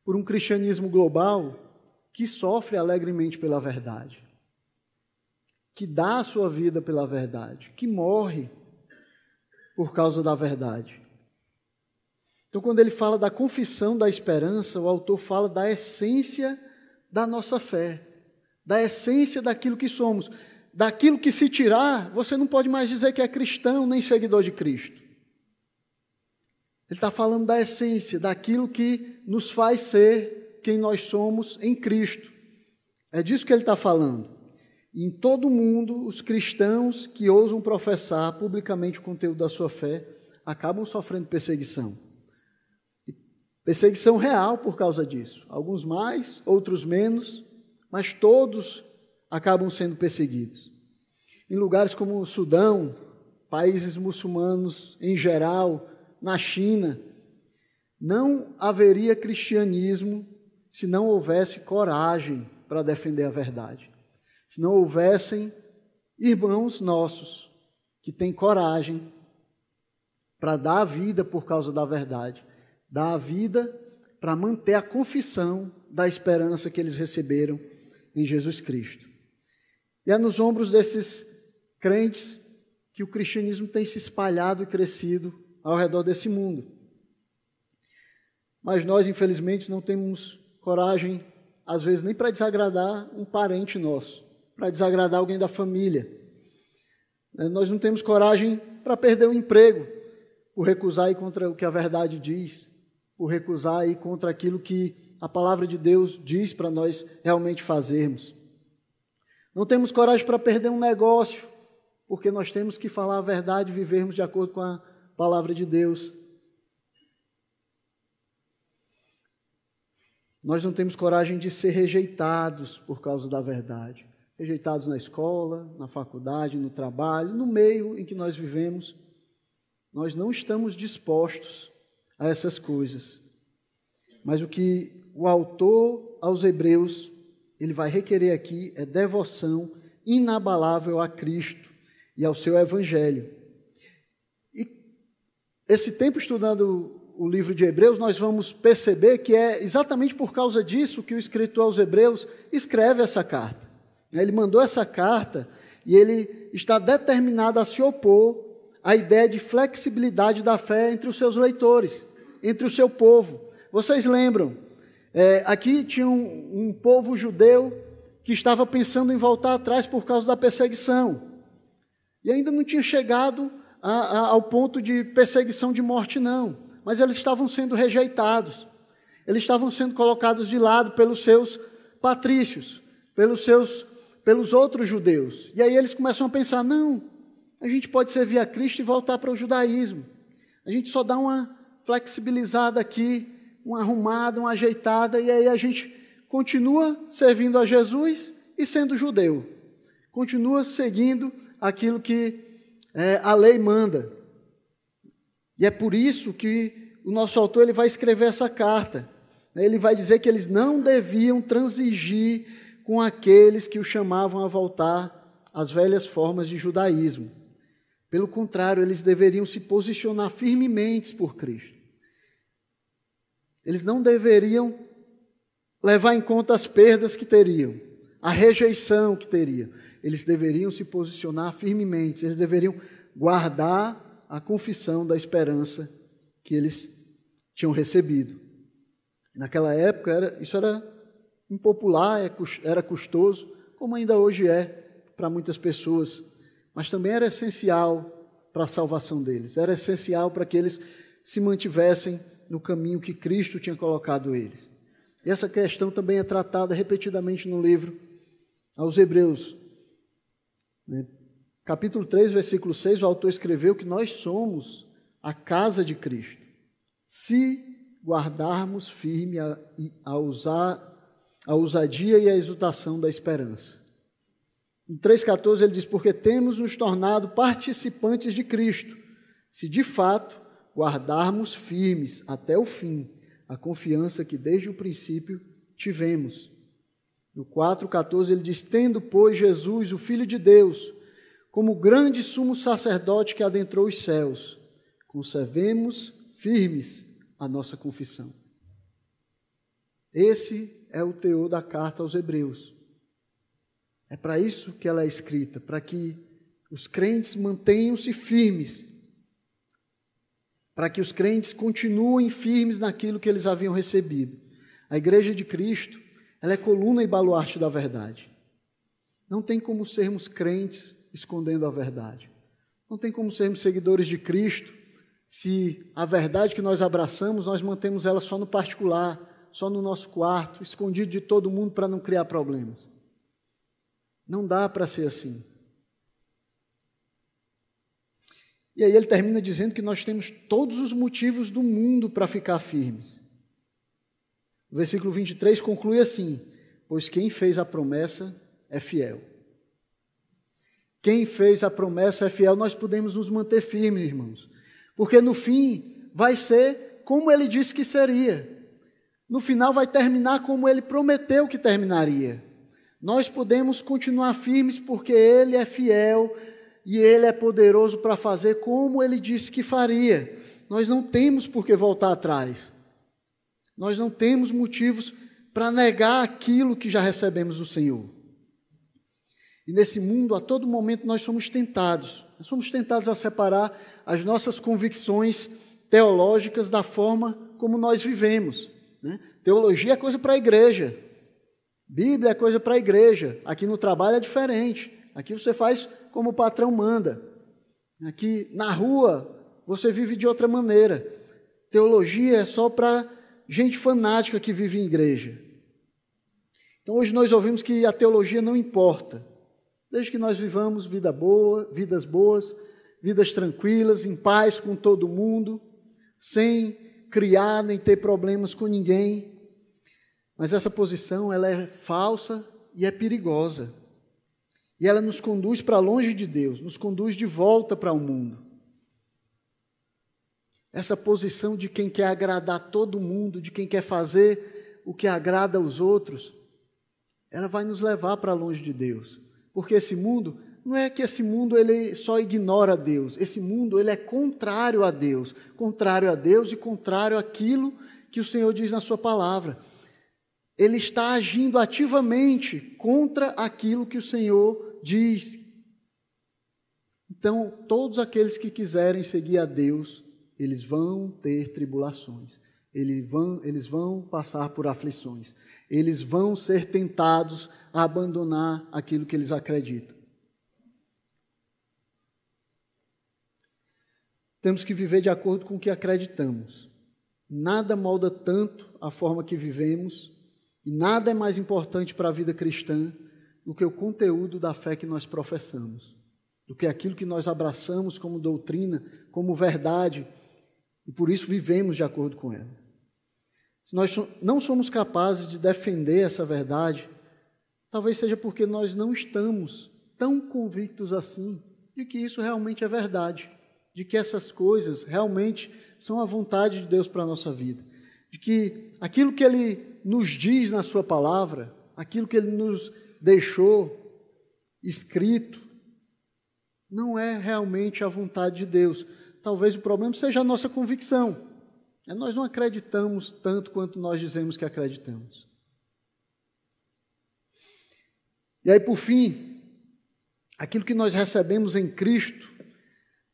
por um cristianismo global que sofre alegremente pela verdade, que dá a sua vida pela verdade, que morre por causa da verdade. Então, quando ele fala da confissão da esperança, o autor fala da essência da nossa fé, da essência daquilo que somos. Daquilo que se tirar, você não pode mais dizer que é cristão nem seguidor de Cristo. Ele está falando da essência, daquilo que nos faz ser quem nós somos em Cristo. É disso que ele está falando. Em todo o mundo, os cristãos que ousam professar publicamente o conteúdo da sua fé acabam sofrendo perseguição. Perseguição real por causa disso. Alguns mais, outros menos, mas todos acabam sendo perseguidos. Em lugares como o Sudão, países muçulmanos em geral, na China, não haveria cristianismo se não houvesse coragem para defender a verdade. Se não houvessem irmãos nossos que têm coragem para dar a vida por causa da verdade dar a vida para manter a confissão da esperança que eles receberam em Jesus Cristo. E é nos ombros desses crentes que o cristianismo tem se espalhado e crescido ao redor desse mundo. Mas nós, infelizmente, não temos coragem, às vezes, nem para desagradar um parente nosso, para desagradar alguém da família. Nós não temos coragem para perder o emprego, por recusar ir contra o que a verdade diz por recusar ir contra aquilo que a palavra de Deus diz para nós realmente fazermos. Não temos coragem para perder um negócio, porque nós temos que falar a verdade e vivermos de acordo com a palavra de Deus. Nós não temos coragem de ser rejeitados por causa da verdade. Rejeitados na escola, na faculdade, no trabalho, no meio em que nós vivemos. Nós não estamos dispostos a essas coisas. Mas o que o autor aos Hebreus ele vai requerer aqui é devoção inabalável a Cristo e ao seu evangelho. E esse tempo estudando o livro de Hebreus, nós vamos perceber que é exatamente por causa disso que o escritor aos Hebreus escreve essa carta. Ele mandou essa carta e ele está determinado a se opor a ideia de flexibilidade da fé entre os seus leitores, entre o seu povo. Vocês lembram? É, aqui tinha um, um povo judeu que estava pensando em voltar atrás por causa da perseguição. E ainda não tinha chegado a, a, ao ponto de perseguição de morte, não. Mas eles estavam sendo rejeitados. Eles estavam sendo colocados de lado pelos seus patrícios, pelos seus pelos outros judeus. E aí eles começam a pensar: não, a gente pode servir a Cristo e voltar para o judaísmo. A gente só dá uma flexibilizada aqui, uma arrumada, uma ajeitada, e aí a gente continua servindo a Jesus e sendo judeu. Continua seguindo aquilo que é, a lei manda. E é por isso que o nosso autor ele vai escrever essa carta. Ele vai dizer que eles não deviam transigir com aqueles que o chamavam a voltar às velhas formas de judaísmo. Pelo contrário, eles deveriam se posicionar firmemente por Cristo. Eles não deveriam levar em conta as perdas que teriam, a rejeição que teriam. Eles deveriam se posicionar firmemente, eles deveriam guardar a confissão da esperança que eles tinham recebido. Naquela época, era, isso era impopular, é era custoso, como ainda hoje é para muitas pessoas, mas também era essencial para a salvação deles, era essencial para que eles se mantivessem no caminho que Cristo tinha colocado eles. E essa questão também é tratada repetidamente no livro aos Hebreus. Né? Capítulo 3, versículo 6, o autor escreveu que nós somos a casa de Cristo. Se guardarmos firme a, a, usar, a ousadia e a exultação da esperança. Em 3,14 ele diz: Porque temos nos tornado participantes de Cristo, se de fato guardarmos firmes até o fim a confiança que desde o princípio tivemos. No 4,14 ele diz: Tendo, pois, Jesus, o Filho de Deus, como grande sumo sacerdote que adentrou os céus, conservemos firmes a nossa confissão. Esse é o teor da carta aos Hebreus. É para isso que ela é escrita, para que os crentes mantenham-se firmes, para que os crentes continuem firmes naquilo que eles haviam recebido. A igreja de Cristo, ela é coluna e baluarte da verdade. Não tem como sermos crentes escondendo a verdade. Não tem como sermos seguidores de Cristo se a verdade que nós abraçamos, nós mantemos ela só no particular, só no nosso quarto, escondido de todo mundo para não criar problemas. Não dá para ser assim. E aí ele termina dizendo que nós temos todos os motivos do mundo para ficar firmes. O versículo 23 conclui assim: Pois quem fez a promessa é fiel. Quem fez a promessa é fiel, nós podemos nos manter firmes, irmãos. Porque no fim vai ser como ele disse que seria. No final vai terminar como ele prometeu que terminaria. Nós podemos continuar firmes porque Ele é fiel e Ele é poderoso para fazer como Ele disse que faria. Nós não temos por que voltar atrás. Nós não temos motivos para negar aquilo que já recebemos do Senhor. E nesse mundo, a todo momento, nós somos tentados. Nós somos tentados a separar as nossas convicções teológicas da forma como nós vivemos. Né? Teologia é coisa para a igreja. Bíblia é coisa para a igreja. Aqui no trabalho é diferente. Aqui você faz como o patrão manda. Aqui na rua você vive de outra maneira. Teologia é só para gente fanática que vive em igreja. Então hoje nós ouvimos que a teologia não importa. Desde que nós vivamos vida boa, vidas boas, vidas tranquilas, em paz com todo mundo, sem criar nem ter problemas com ninguém, mas essa posição ela é falsa e é perigosa. E ela nos conduz para longe de Deus, nos conduz de volta para o mundo. Essa posição de quem quer agradar todo mundo, de quem quer fazer o que agrada aos outros, ela vai nos levar para longe de Deus. Porque esse mundo, não é que esse mundo ele só ignora Deus, esse mundo ele é contrário a Deus, contrário a Deus e contrário àquilo que o Senhor diz na sua palavra. Ele está agindo ativamente contra aquilo que o Senhor diz. Então, todos aqueles que quiserem seguir a Deus, eles vão ter tribulações, eles vão, eles vão passar por aflições, eles vão ser tentados a abandonar aquilo que eles acreditam. Temos que viver de acordo com o que acreditamos. Nada molda tanto a forma que vivemos e nada é mais importante para a vida cristã do que o conteúdo da fé que nós professamos, do que aquilo que nós abraçamos como doutrina, como verdade, e por isso vivemos de acordo com ela. Se nós não somos capazes de defender essa verdade, talvez seja porque nós não estamos tão convictos assim de que isso realmente é verdade, de que essas coisas realmente são a vontade de Deus para a nossa vida, de que aquilo que Ele nos diz na Sua palavra, aquilo que Ele nos deixou escrito, não é realmente a vontade de Deus. Talvez o problema seja a nossa convicção. É, nós não acreditamos tanto quanto nós dizemos que acreditamos. E aí, por fim, aquilo que nós recebemos em Cristo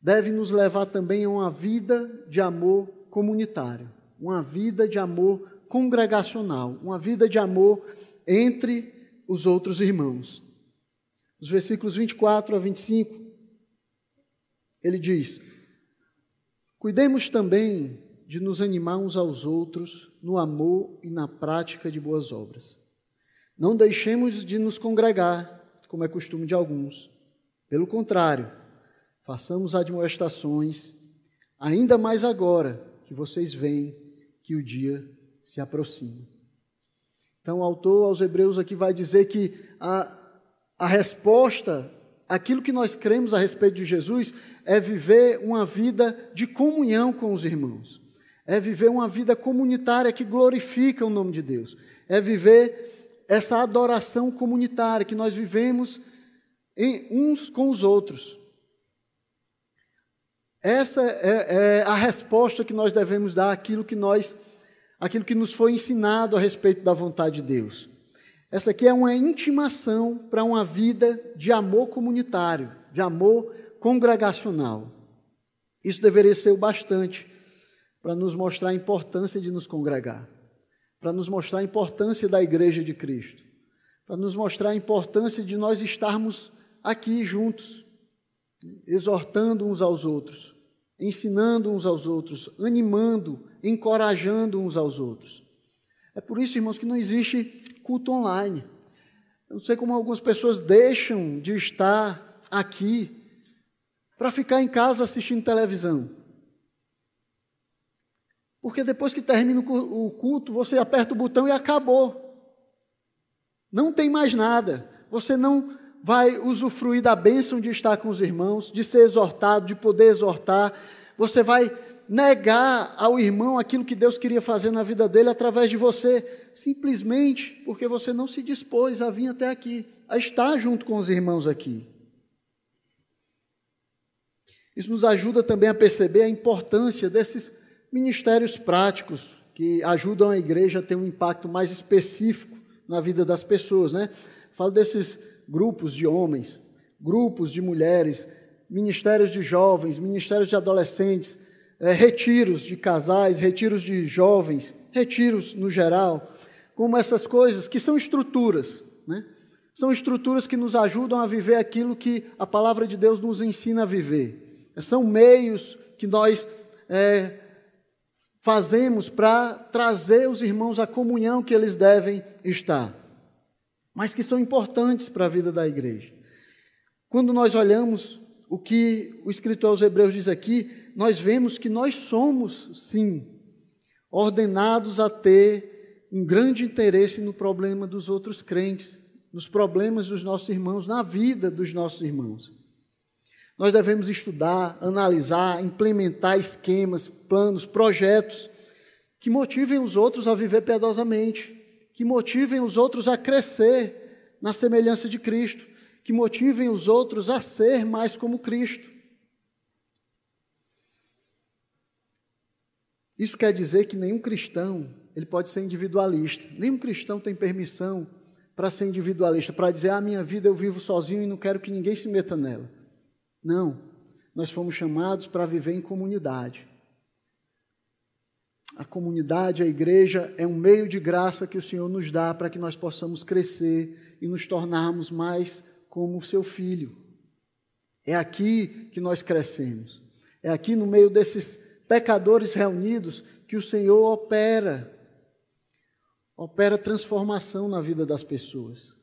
deve nos levar também a uma vida de amor comunitário. uma vida de amor congregacional, uma vida de amor entre os outros irmãos. Os versículos 24 a 25, ele diz: Cuidemos também de nos animar uns aos outros no amor e na prática de boas obras. Não deixemos de nos congregar, como é costume de alguns. Pelo contrário, façamos admoestações, ainda mais agora que vocês veem que o dia se aproxima. Então, o autor aos Hebreus aqui vai dizer que a, a resposta, aquilo que nós cremos a respeito de Jesus, é viver uma vida de comunhão com os irmãos, é viver uma vida comunitária que glorifica o nome de Deus, é viver essa adoração comunitária que nós vivemos em, uns com os outros. Essa é, é a resposta que nós devemos dar àquilo que nós aquilo que nos foi ensinado a respeito da vontade de Deus. Essa aqui é uma intimação para uma vida de amor comunitário, de amor congregacional. Isso deveria ser o bastante para nos mostrar a importância de nos congregar, para nos mostrar a importância da igreja de Cristo, para nos mostrar a importância de nós estarmos aqui juntos, exortando uns aos outros, ensinando uns aos outros, animando, encorajando uns aos outros. É por isso, irmãos, que não existe culto online. Eu não sei como algumas pessoas deixam de estar aqui para ficar em casa assistindo televisão. Porque depois que termina o culto, você aperta o botão e acabou. Não tem mais nada. Você não vai usufruir da bênção de estar com os irmãos, de ser exortado, de poder exortar. Você vai negar ao irmão aquilo que Deus queria fazer na vida dele através de você, simplesmente porque você não se dispôs a vir até aqui, a estar junto com os irmãos aqui. Isso nos ajuda também a perceber a importância desses ministérios práticos que ajudam a igreja a ter um impacto mais específico na vida das pessoas, né? Falo desses grupos de homens, grupos de mulheres, ministérios de jovens, ministérios de adolescentes, é, retiros de casais, retiros de jovens, retiros no geral, como essas coisas que são estruturas, né? São estruturas que nos ajudam a viver aquilo que a palavra de Deus nos ensina a viver. São meios que nós é, fazemos para trazer os irmãos à comunhão que eles devem estar mas que são importantes para a vida da igreja. Quando nós olhamos o que o escritor aos Hebreus diz aqui, nós vemos que nós somos, sim, ordenados a ter um grande interesse no problema dos outros crentes, nos problemas dos nossos irmãos, na vida dos nossos irmãos. Nós devemos estudar, analisar, implementar esquemas, planos, projetos que motivem os outros a viver piedosamente, que motivem os outros a crescer na semelhança de Cristo, que motivem os outros a ser mais como Cristo. Isso quer dizer que nenhum cristão ele pode ser individualista. Nenhum cristão tem permissão para ser individualista, para dizer: "A ah, minha vida eu vivo sozinho e não quero que ninguém se meta nela". Não. Nós fomos chamados para viver em comunidade. A comunidade, a igreja, é um meio de graça que o Senhor nos dá para que nós possamos crescer e nos tornarmos mais como o seu filho. É aqui que nós crescemos. É aqui no meio desses pecadores reunidos que o Senhor opera. Opera transformação na vida das pessoas.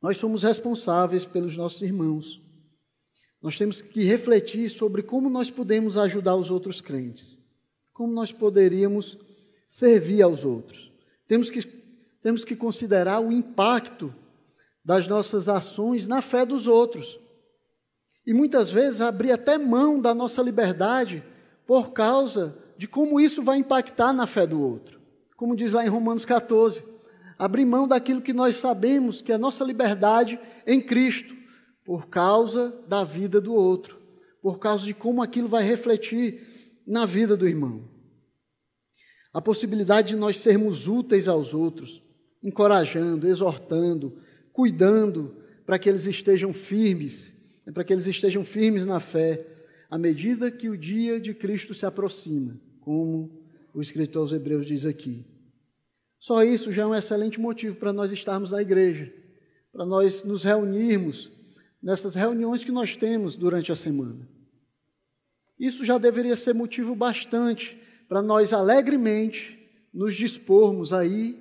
Nós somos responsáveis pelos nossos irmãos. Nós temos que refletir sobre como nós podemos ajudar os outros crentes, como nós poderíamos servir aos outros. Temos que, temos que considerar o impacto das nossas ações na fé dos outros. E muitas vezes abrir até mão da nossa liberdade por causa de como isso vai impactar na fé do outro. Como diz lá em Romanos 14, abrir mão daquilo que nós sabemos que é a nossa liberdade em Cristo por causa da vida do outro, por causa de como aquilo vai refletir na vida do irmão. A possibilidade de nós sermos úteis aos outros, encorajando, exortando, cuidando para que eles estejam firmes, para que eles estejam firmes na fé, à medida que o dia de Cristo se aproxima, como o escritor aos Hebreus diz aqui. Só isso já é um excelente motivo para nós estarmos na igreja, para nós nos reunirmos nessas reuniões que nós temos durante a semana. Isso já deveria ser motivo bastante para nós alegremente nos dispormos aí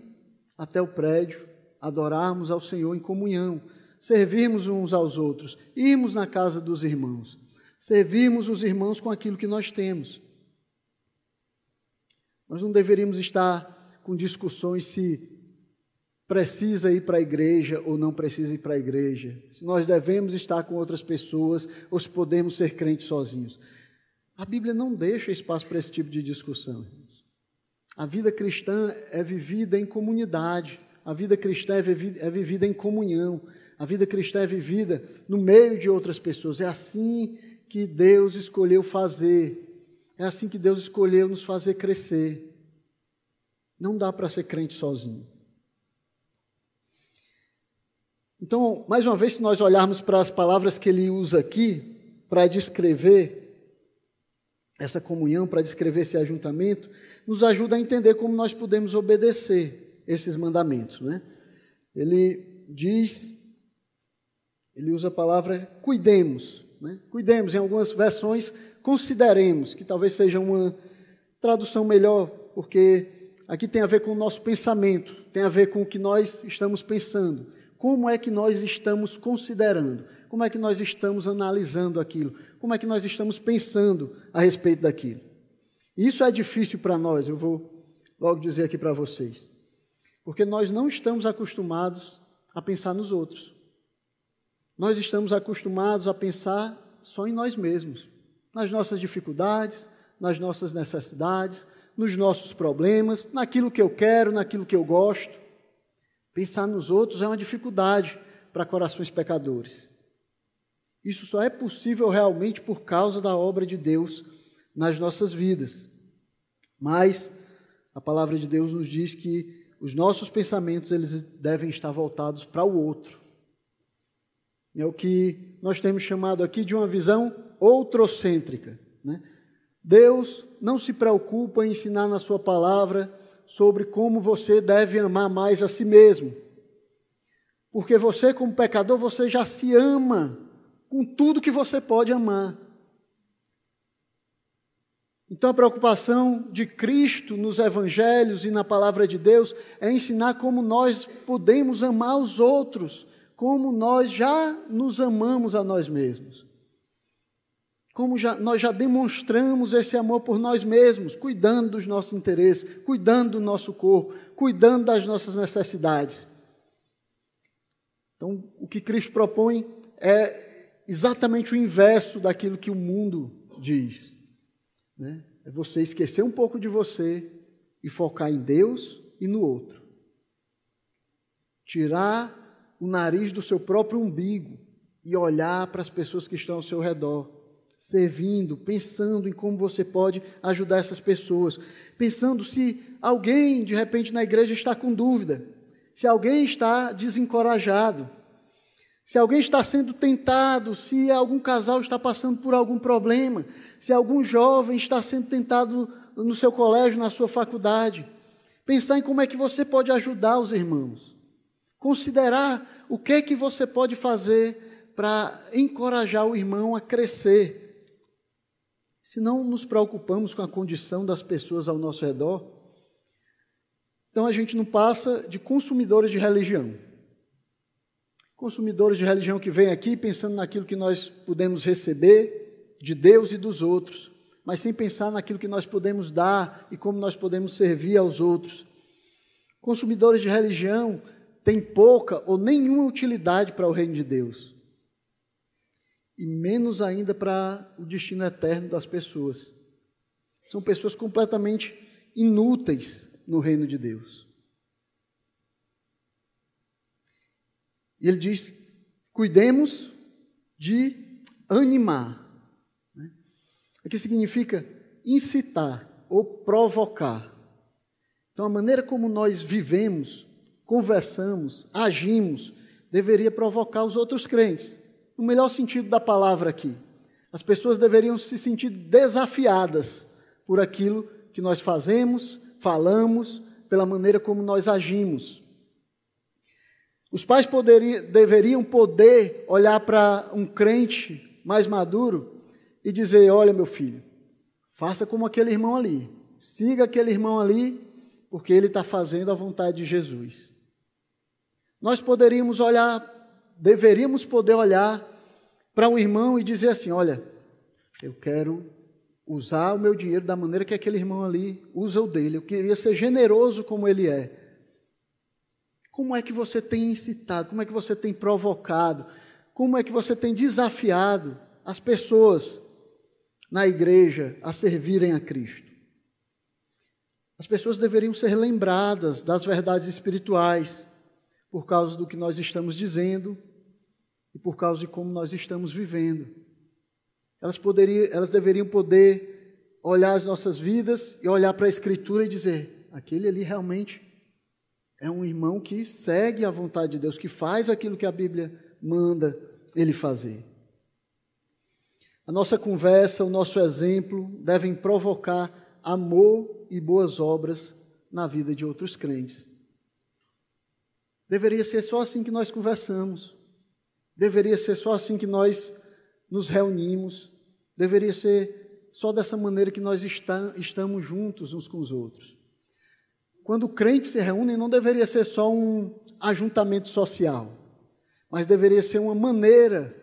até o prédio, adorarmos ao Senhor em comunhão, servirmos uns aos outros, irmos na casa dos irmãos, servirmos os irmãos com aquilo que nós temos. Nós não deveríamos estar com discussões se precisa ir para a igreja ou não precisa ir para a igreja, se nós devemos estar com outras pessoas ou se podemos ser crentes sozinhos. A Bíblia não deixa espaço para esse tipo de discussão. A vida cristã é vivida em comunidade, a vida cristã é vivida, é vivida em comunhão, a vida cristã é vivida no meio de outras pessoas. É assim que Deus escolheu fazer, é assim que Deus escolheu nos fazer crescer. Não dá para ser crente sozinho. Então, mais uma vez, se nós olharmos para as palavras que ele usa aqui para descrever essa comunhão, para descrever esse ajuntamento, nos ajuda a entender como nós podemos obedecer esses mandamentos. Né? Ele diz, ele usa a palavra cuidemos. Né? Cuidemos, em algumas versões, consideremos, que talvez seja uma tradução melhor, porque aqui tem a ver com o nosso pensamento, tem a ver com o que nós estamos pensando. Como é que nós estamos considerando? Como é que nós estamos analisando aquilo? Como é que nós estamos pensando a respeito daquilo? Isso é difícil para nós, eu vou logo dizer aqui para vocês. Porque nós não estamos acostumados a pensar nos outros. Nós estamos acostumados a pensar só em nós mesmos, nas nossas dificuldades, nas nossas necessidades, nos nossos problemas, naquilo que eu quero, naquilo que eu gosto. Pensar nos outros é uma dificuldade para corações pecadores. Isso só é possível realmente por causa da obra de Deus nas nossas vidas. Mas a palavra de Deus nos diz que os nossos pensamentos eles devem estar voltados para o outro. É o que nós temos chamado aqui de uma visão outrocêntrica. Né? Deus não se preocupa em ensinar na sua palavra sobre como você deve amar mais a si mesmo. Porque você, como pecador, você já se ama com tudo que você pode amar. Então, a preocupação de Cristo nos evangelhos e na palavra de Deus é ensinar como nós podemos amar os outros, como nós já nos amamos a nós mesmos. Como já, nós já demonstramos esse amor por nós mesmos, cuidando dos nossos interesses, cuidando do nosso corpo, cuidando das nossas necessidades. Então, o que Cristo propõe é exatamente o inverso daquilo que o mundo diz. Né? É você esquecer um pouco de você e focar em Deus e no outro. Tirar o nariz do seu próprio umbigo e olhar para as pessoas que estão ao seu redor, servindo, pensando em como você pode ajudar essas pessoas, pensando se alguém de repente na igreja está com dúvida, se alguém está desencorajado se alguém está sendo tentado, se algum casal está passando por algum problema, se algum jovem está sendo tentado no seu colégio, na sua faculdade, pensar em como é que você pode ajudar os irmãos. Considerar o que é que você pode fazer para encorajar o irmão a crescer. Se não nos preocupamos com a condição das pessoas ao nosso redor, então a gente não passa de consumidores de religião consumidores de religião que vêm aqui pensando naquilo que nós podemos receber de Deus e dos outros, mas sem pensar naquilo que nós podemos dar e como nós podemos servir aos outros. Consumidores de religião têm pouca ou nenhuma utilidade para o reino de Deus, e menos ainda para o destino eterno das pessoas. São pessoas completamente inúteis no reino de Deus. E ele diz: cuidemos de animar. Né? Aqui significa incitar ou provocar. Então, a maneira como nós vivemos, conversamos, agimos, deveria provocar os outros crentes. No melhor sentido da palavra aqui. As pessoas deveriam se sentir desafiadas por aquilo que nós fazemos, falamos, pela maneira como nós agimos. Os pais poderiam, deveriam poder olhar para um crente mais maduro e dizer: Olha, meu filho, faça como aquele irmão ali, siga aquele irmão ali, porque ele está fazendo a vontade de Jesus. Nós poderíamos olhar, deveríamos poder olhar para um irmão e dizer assim: Olha, eu quero usar o meu dinheiro da maneira que aquele irmão ali usa o dele, eu queria ser generoso como ele é. Como é que você tem incitado? Como é que você tem provocado? Como é que você tem desafiado as pessoas na igreja a servirem a Cristo? As pessoas deveriam ser lembradas das verdades espirituais por causa do que nós estamos dizendo e por causa de como nós estamos vivendo. Elas, poderiam, elas deveriam poder olhar as nossas vidas e olhar para a Escritura e dizer: aquele ali realmente é um irmão que segue a vontade de Deus, que faz aquilo que a Bíblia manda ele fazer. A nossa conversa, o nosso exemplo devem provocar amor e boas obras na vida de outros crentes. Deveria ser só assim que nós conversamos. Deveria ser só assim que nós nos reunimos. Deveria ser só dessa maneira que nós está, estamos juntos uns com os outros quando crentes se reúnem, não deveria ser só um ajuntamento social, mas deveria ser uma maneira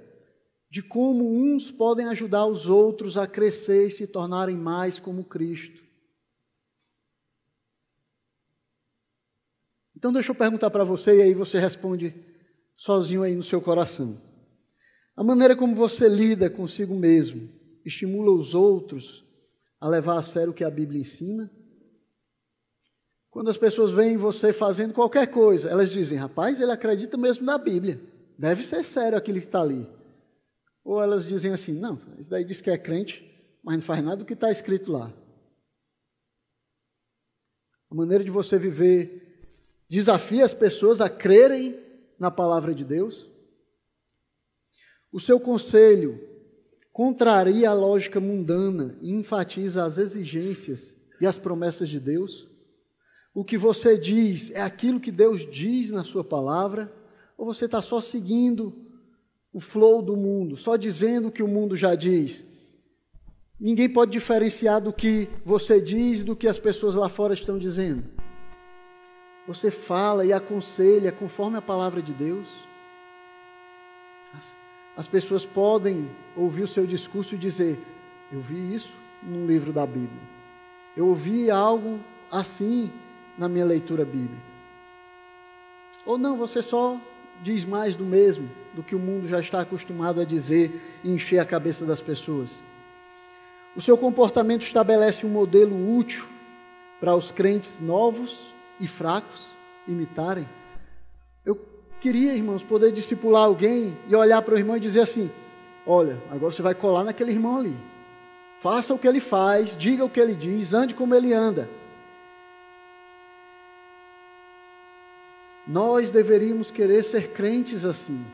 de como uns podem ajudar os outros a crescer e se tornarem mais como Cristo. Então, deixa eu perguntar para você e aí você responde sozinho aí no seu coração. A maneira como você lida consigo mesmo estimula os outros a levar a sério o que a Bíblia ensina? Quando as pessoas veem você fazendo qualquer coisa, elas dizem: rapaz, ele acredita mesmo na Bíblia. Deve ser sério aquilo que está ali. Ou elas dizem assim: não, isso daí diz que é crente, mas não faz nada do que está escrito lá. A maneira de você viver desafia as pessoas a crerem na palavra de Deus. O seu conselho contraria a lógica mundana e enfatiza as exigências e as promessas de Deus. O que você diz é aquilo que Deus diz na Sua palavra? Ou você está só seguindo o flow do mundo, só dizendo o que o mundo já diz? Ninguém pode diferenciar do que você diz do que as pessoas lá fora estão dizendo. Você fala e aconselha conforme a palavra de Deus. As, as pessoas podem ouvir o seu discurso e dizer: Eu vi isso num livro da Bíblia. Eu ouvi algo assim na minha leitura bíblica. Ou não, você só diz mais do mesmo, do que o mundo já está acostumado a dizer e encher a cabeça das pessoas. O seu comportamento estabelece um modelo útil para os crentes novos e fracos imitarem. Eu queria, irmãos, poder discipular alguém e olhar para o irmão e dizer assim: Olha, agora você vai colar naquele irmão ali. Faça o que ele faz, diga o que ele diz, ande como ele anda. Nós deveríamos querer ser crentes assim.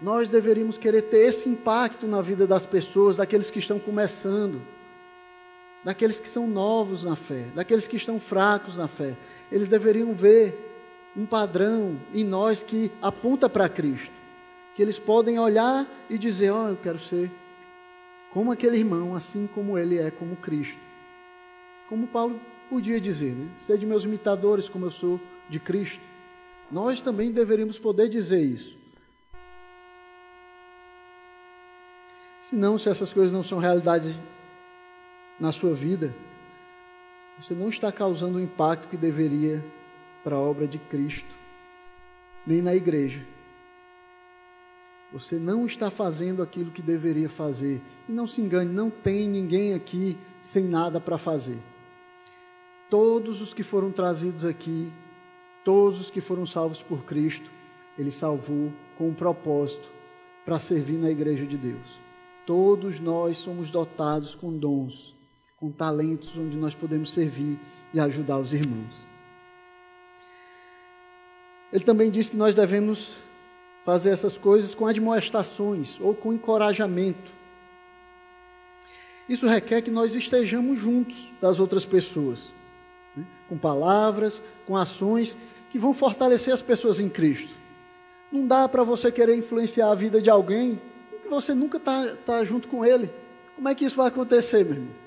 Nós deveríamos querer ter esse impacto na vida das pessoas, daqueles que estão começando, daqueles que são novos na fé, daqueles que estão fracos na fé. Eles deveriam ver um padrão em nós que aponta para Cristo, que eles podem olhar e dizer: Ó, oh, eu quero ser como aquele irmão, assim como ele é, como Cristo. Como Paulo podia dizer, né? Sede meus imitadores, como eu sou de Cristo. Nós também deveríamos poder dizer isso. Senão, se essas coisas não são realidade na sua vida, você não está causando o impacto que deveria para a obra de Cristo, nem na igreja. Você não está fazendo aquilo que deveria fazer. E não se engane, não tem ninguém aqui sem nada para fazer. Todos os que foram trazidos aqui Todos os que foram salvos por Cristo, Ele salvou com um propósito para servir na igreja de Deus. Todos nós somos dotados com dons, com talentos onde nós podemos servir e ajudar os irmãos. Ele também diz que nós devemos fazer essas coisas com admoestações ou com encorajamento. Isso requer que nós estejamos juntos das outras pessoas, né? com palavras, com ações que vão fortalecer as pessoas em Cristo. Não dá para você querer influenciar a vida de alguém que você nunca está tá junto com ele. Como é que isso vai acontecer, meu irmão?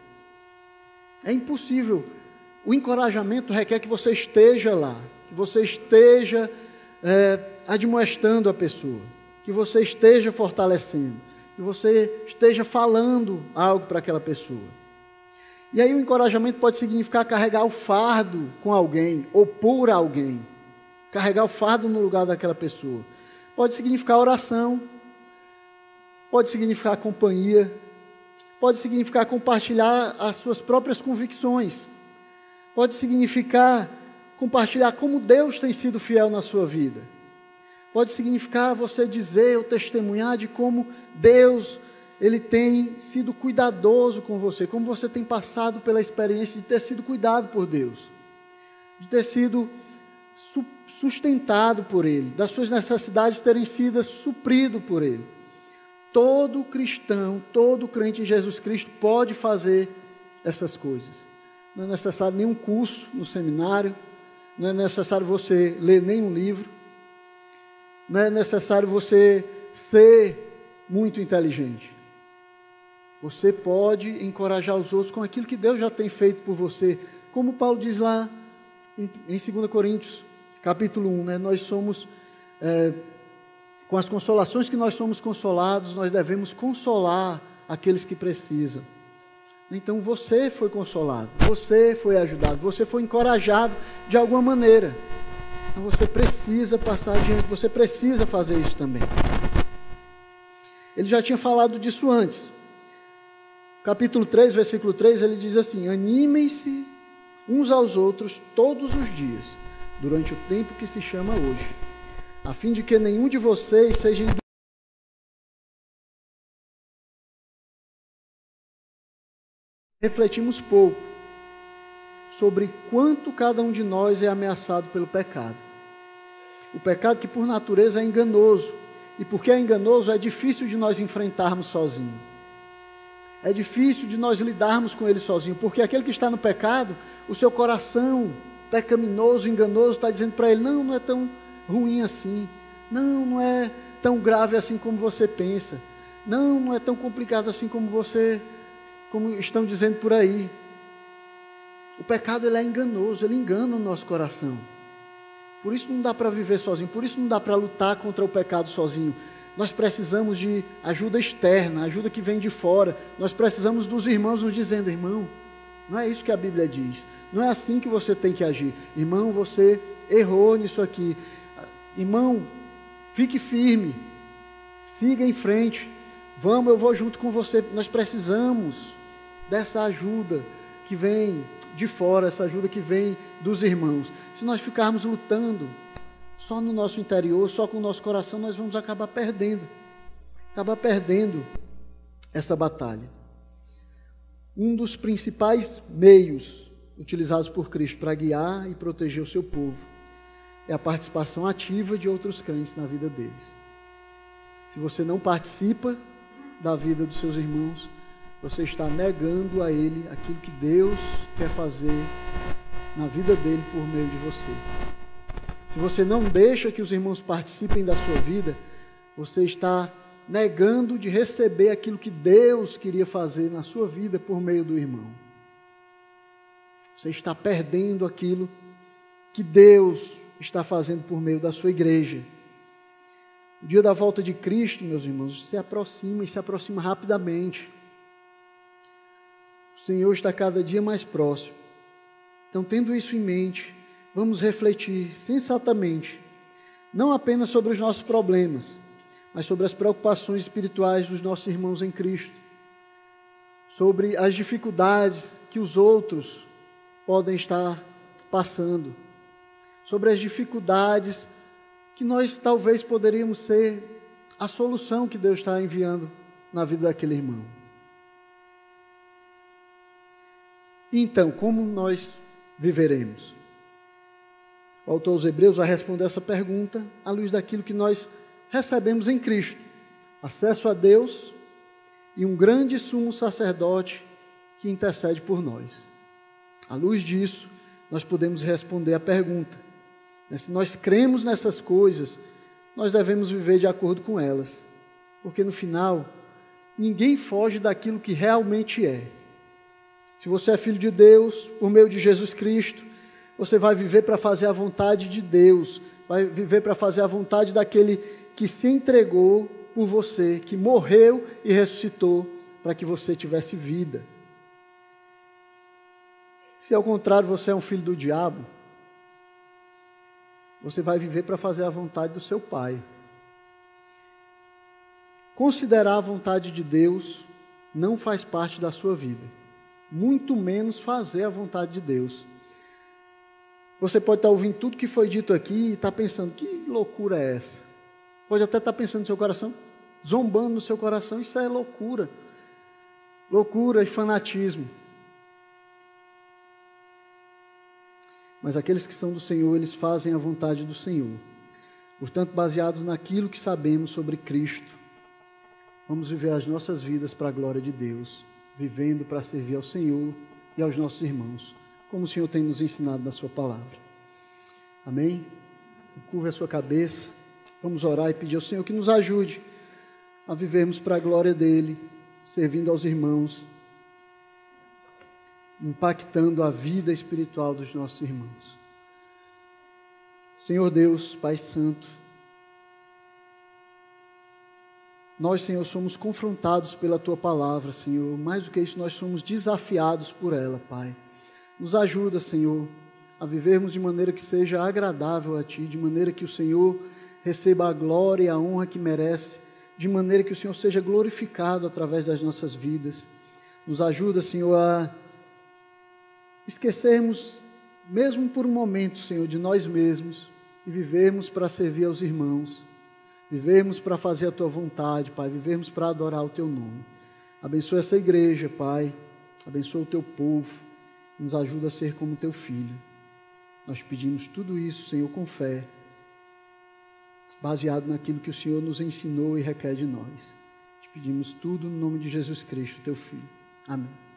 É impossível. O encorajamento requer que você esteja lá, que você esteja é, admoestando a pessoa, que você esteja fortalecendo, que você esteja falando algo para aquela pessoa. E aí o encorajamento pode significar carregar o fardo com alguém ou por alguém. Carregar o fardo no lugar daquela pessoa. Pode significar oração, pode significar companhia, pode significar compartilhar as suas próprias convicções, pode significar compartilhar como Deus tem sido fiel na sua vida, pode significar você dizer ou testemunhar de como Deus ele tem sido cuidadoso com você, como você tem passado pela experiência de ter sido cuidado por Deus, de ter sido sustentado por Ele, das suas necessidades terem sido suprido por Ele. Todo cristão, todo crente em Jesus Cristo pode fazer essas coisas. Não é necessário nenhum curso no seminário, não é necessário você ler nenhum livro, não é necessário você ser muito inteligente. Você pode encorajar os outros com aquilo que Deus já tem feito por você, como Paulo diz lá em, 2 Coríntios, capítulo 1, né? nós somos é, com as consolações que nós somos consolados, nós devemos consolar aqueles que precisam. Então você foi consolado, você foi ajudado, você foi encorajado de alguma maneira. Então você precisa passar adiante, você precisa fazer isso também. Ele já tinha falado disso antes. Capítulo 3, versículo 3, ele diz assim: Animem-se uns aos outros todos os dias, durante o tempo que se chama hoje a fim de que nenhum de vocês seja refletimos pouco sobre quanto cada um de nós é ameaçado pelo pecado. O pecado que por natureza é enganoso, e porque é enganoso é difícil de nós enfrentarmos sozinho. É difícil de nós lidarmos com ele sozinho, porque aquele que está no pecado, o seu coração pecaminoso, enganoso, está dizendo para ele: não, não é tão ruim assim. Não, não é tão grave assim como você pensa. Não, não é tão complicado assim como você, como estão dizendo por aí. O pecado ele é enganoso, ele engana o nosso coração. Por isso não dá para viver sozinho, por isso não dá para lutar contra o pecado sozinho. Nós precisamos de ajuda externa, ajuda que vem de fora. Nós precisamos dos irmãos nos dizendo, irmão, não é isso que a Bíblia diz. Não é assim que você tem que agir. Irmão, você errou nisso aqui. Irmão, fique firme, siga em frente. Vamos, eu vou junto com você. Nós precisamos dessa ajuda que vem de fora, essa ajuda que vem dos irmãos. Se nós ficarmos lutando só no nosso interior, só com o nosso coração, nós vamos acabar perdendo. Acabar perdendo essa batalha. Um dos principais meios utilizados por Cristo para guiar e proteger o seu povo é a participação ativa de outros crentes na vida deles. Se você não participa da vida dos seus irmãos, você está negando a ele aquilo que Deus quer fazer na vida dele por meio de você. Se você não deixa que os irmãos participem da sua vida, você está negando de receber aquilo que Deus queria fazer na sua vida por meio do irmão. Você está perdendo aquilo que Deus está fazendo por meio da sua igreja. O dia da volta de Cristo, meus irmãos, se aproxima e se aproxima rapidamente. O Senhor está cada dia mais próximo. Então, tendo isso em mente, vamos refletir sensatamente, não apenas sobre os nossos problemas, mas sobre as preocupações espirituais dos nossos irmãos em Cristo, sobre as dificuldades que os outros podem estar passando sobre as dificuldades que nós talvez poderíamos ser a solução que Deus está enviando na vida daquele irmão. Então, como nós viveremos? O autor aos Hebreus vai responder essa pergunta à luz daquilo que nós recebemos em Cristo: acesso a Deus e um grande sumo sacerdote que intercede por nós. À luz disso, nós podemos responder a pergunta: se nós cremos nessas coisas, nós devemos viver de acordo com elas, porque no final, ninguém foge daquilo que realmente é. Se você é filho de Deus, por meio de Jesus Cristo, você vai viver para fazer a vontade de Deus, vai viver para fazer a vontade daquele que se entregou por você, que morreu e ressuscitou para que você tivesse vida. Se ao contrário você é um filho do diabo, você vai viver para fazer a vontade do seu pai. Considerar a vontade de Deus não faz parte da sua vida, muito menos fazer a vontade de Deus. Você pode estar ouvindo tudo que foi dito aqui e estar pensando: que loucura é essa? Pode até estar pensando no seu coração, zombando no seu coração, isso é loucura. Loucura e fanatismo. Mas aqueles que são do Senhor, eles fazem a vontade do Senhor. Portanto, baseados naquilo que sabemos sobre Cristo, vamos viver as nossas vidas para a glória de Deus, vivendo para servir ao Senhor e aos nossos irmãos, como o Senhor tem nos ensinado na Sua palavra. Amém? Curva a sua cabeça, vamos orar e pedir ao Senhor que nos ajude a vivermos para a glória dEle, servindo aos irmãos impactando a vida espiritual dos nossos irmãos. Senhor Deus, Pai Santo, nós, Senhor, somos confrontados pela Tua palavra, Senhor. Mais do que isso, nós somos desafiados por ela, Pai. Nos ajuda, Senhor, a vivermos de maneira que seja agradável a Ti, de maneira que o Senhor receba a glória e a honra que merece, de maneira que o Senhor seja glorificado através das nossas vidas. Nos ajuda, Senhor, a esquecermos, mesmo por um momento, Senhor, de nós mesmos e vivermos para servir aos irmãos, vivermos para fazer a tua vontade, Pai, vivermos para adorar o teu nome. Abençoa essa igreja, Pai, abençoa o teu povo, nos ajuda a ser como teu filho. Nós pedimos tudo isso, Senhor, com fé, baseado naquilo que o Senhor nos ensinou e requer de nós. Te pedimos tudo no nome de Jesus Cristo, teu filho. Amém.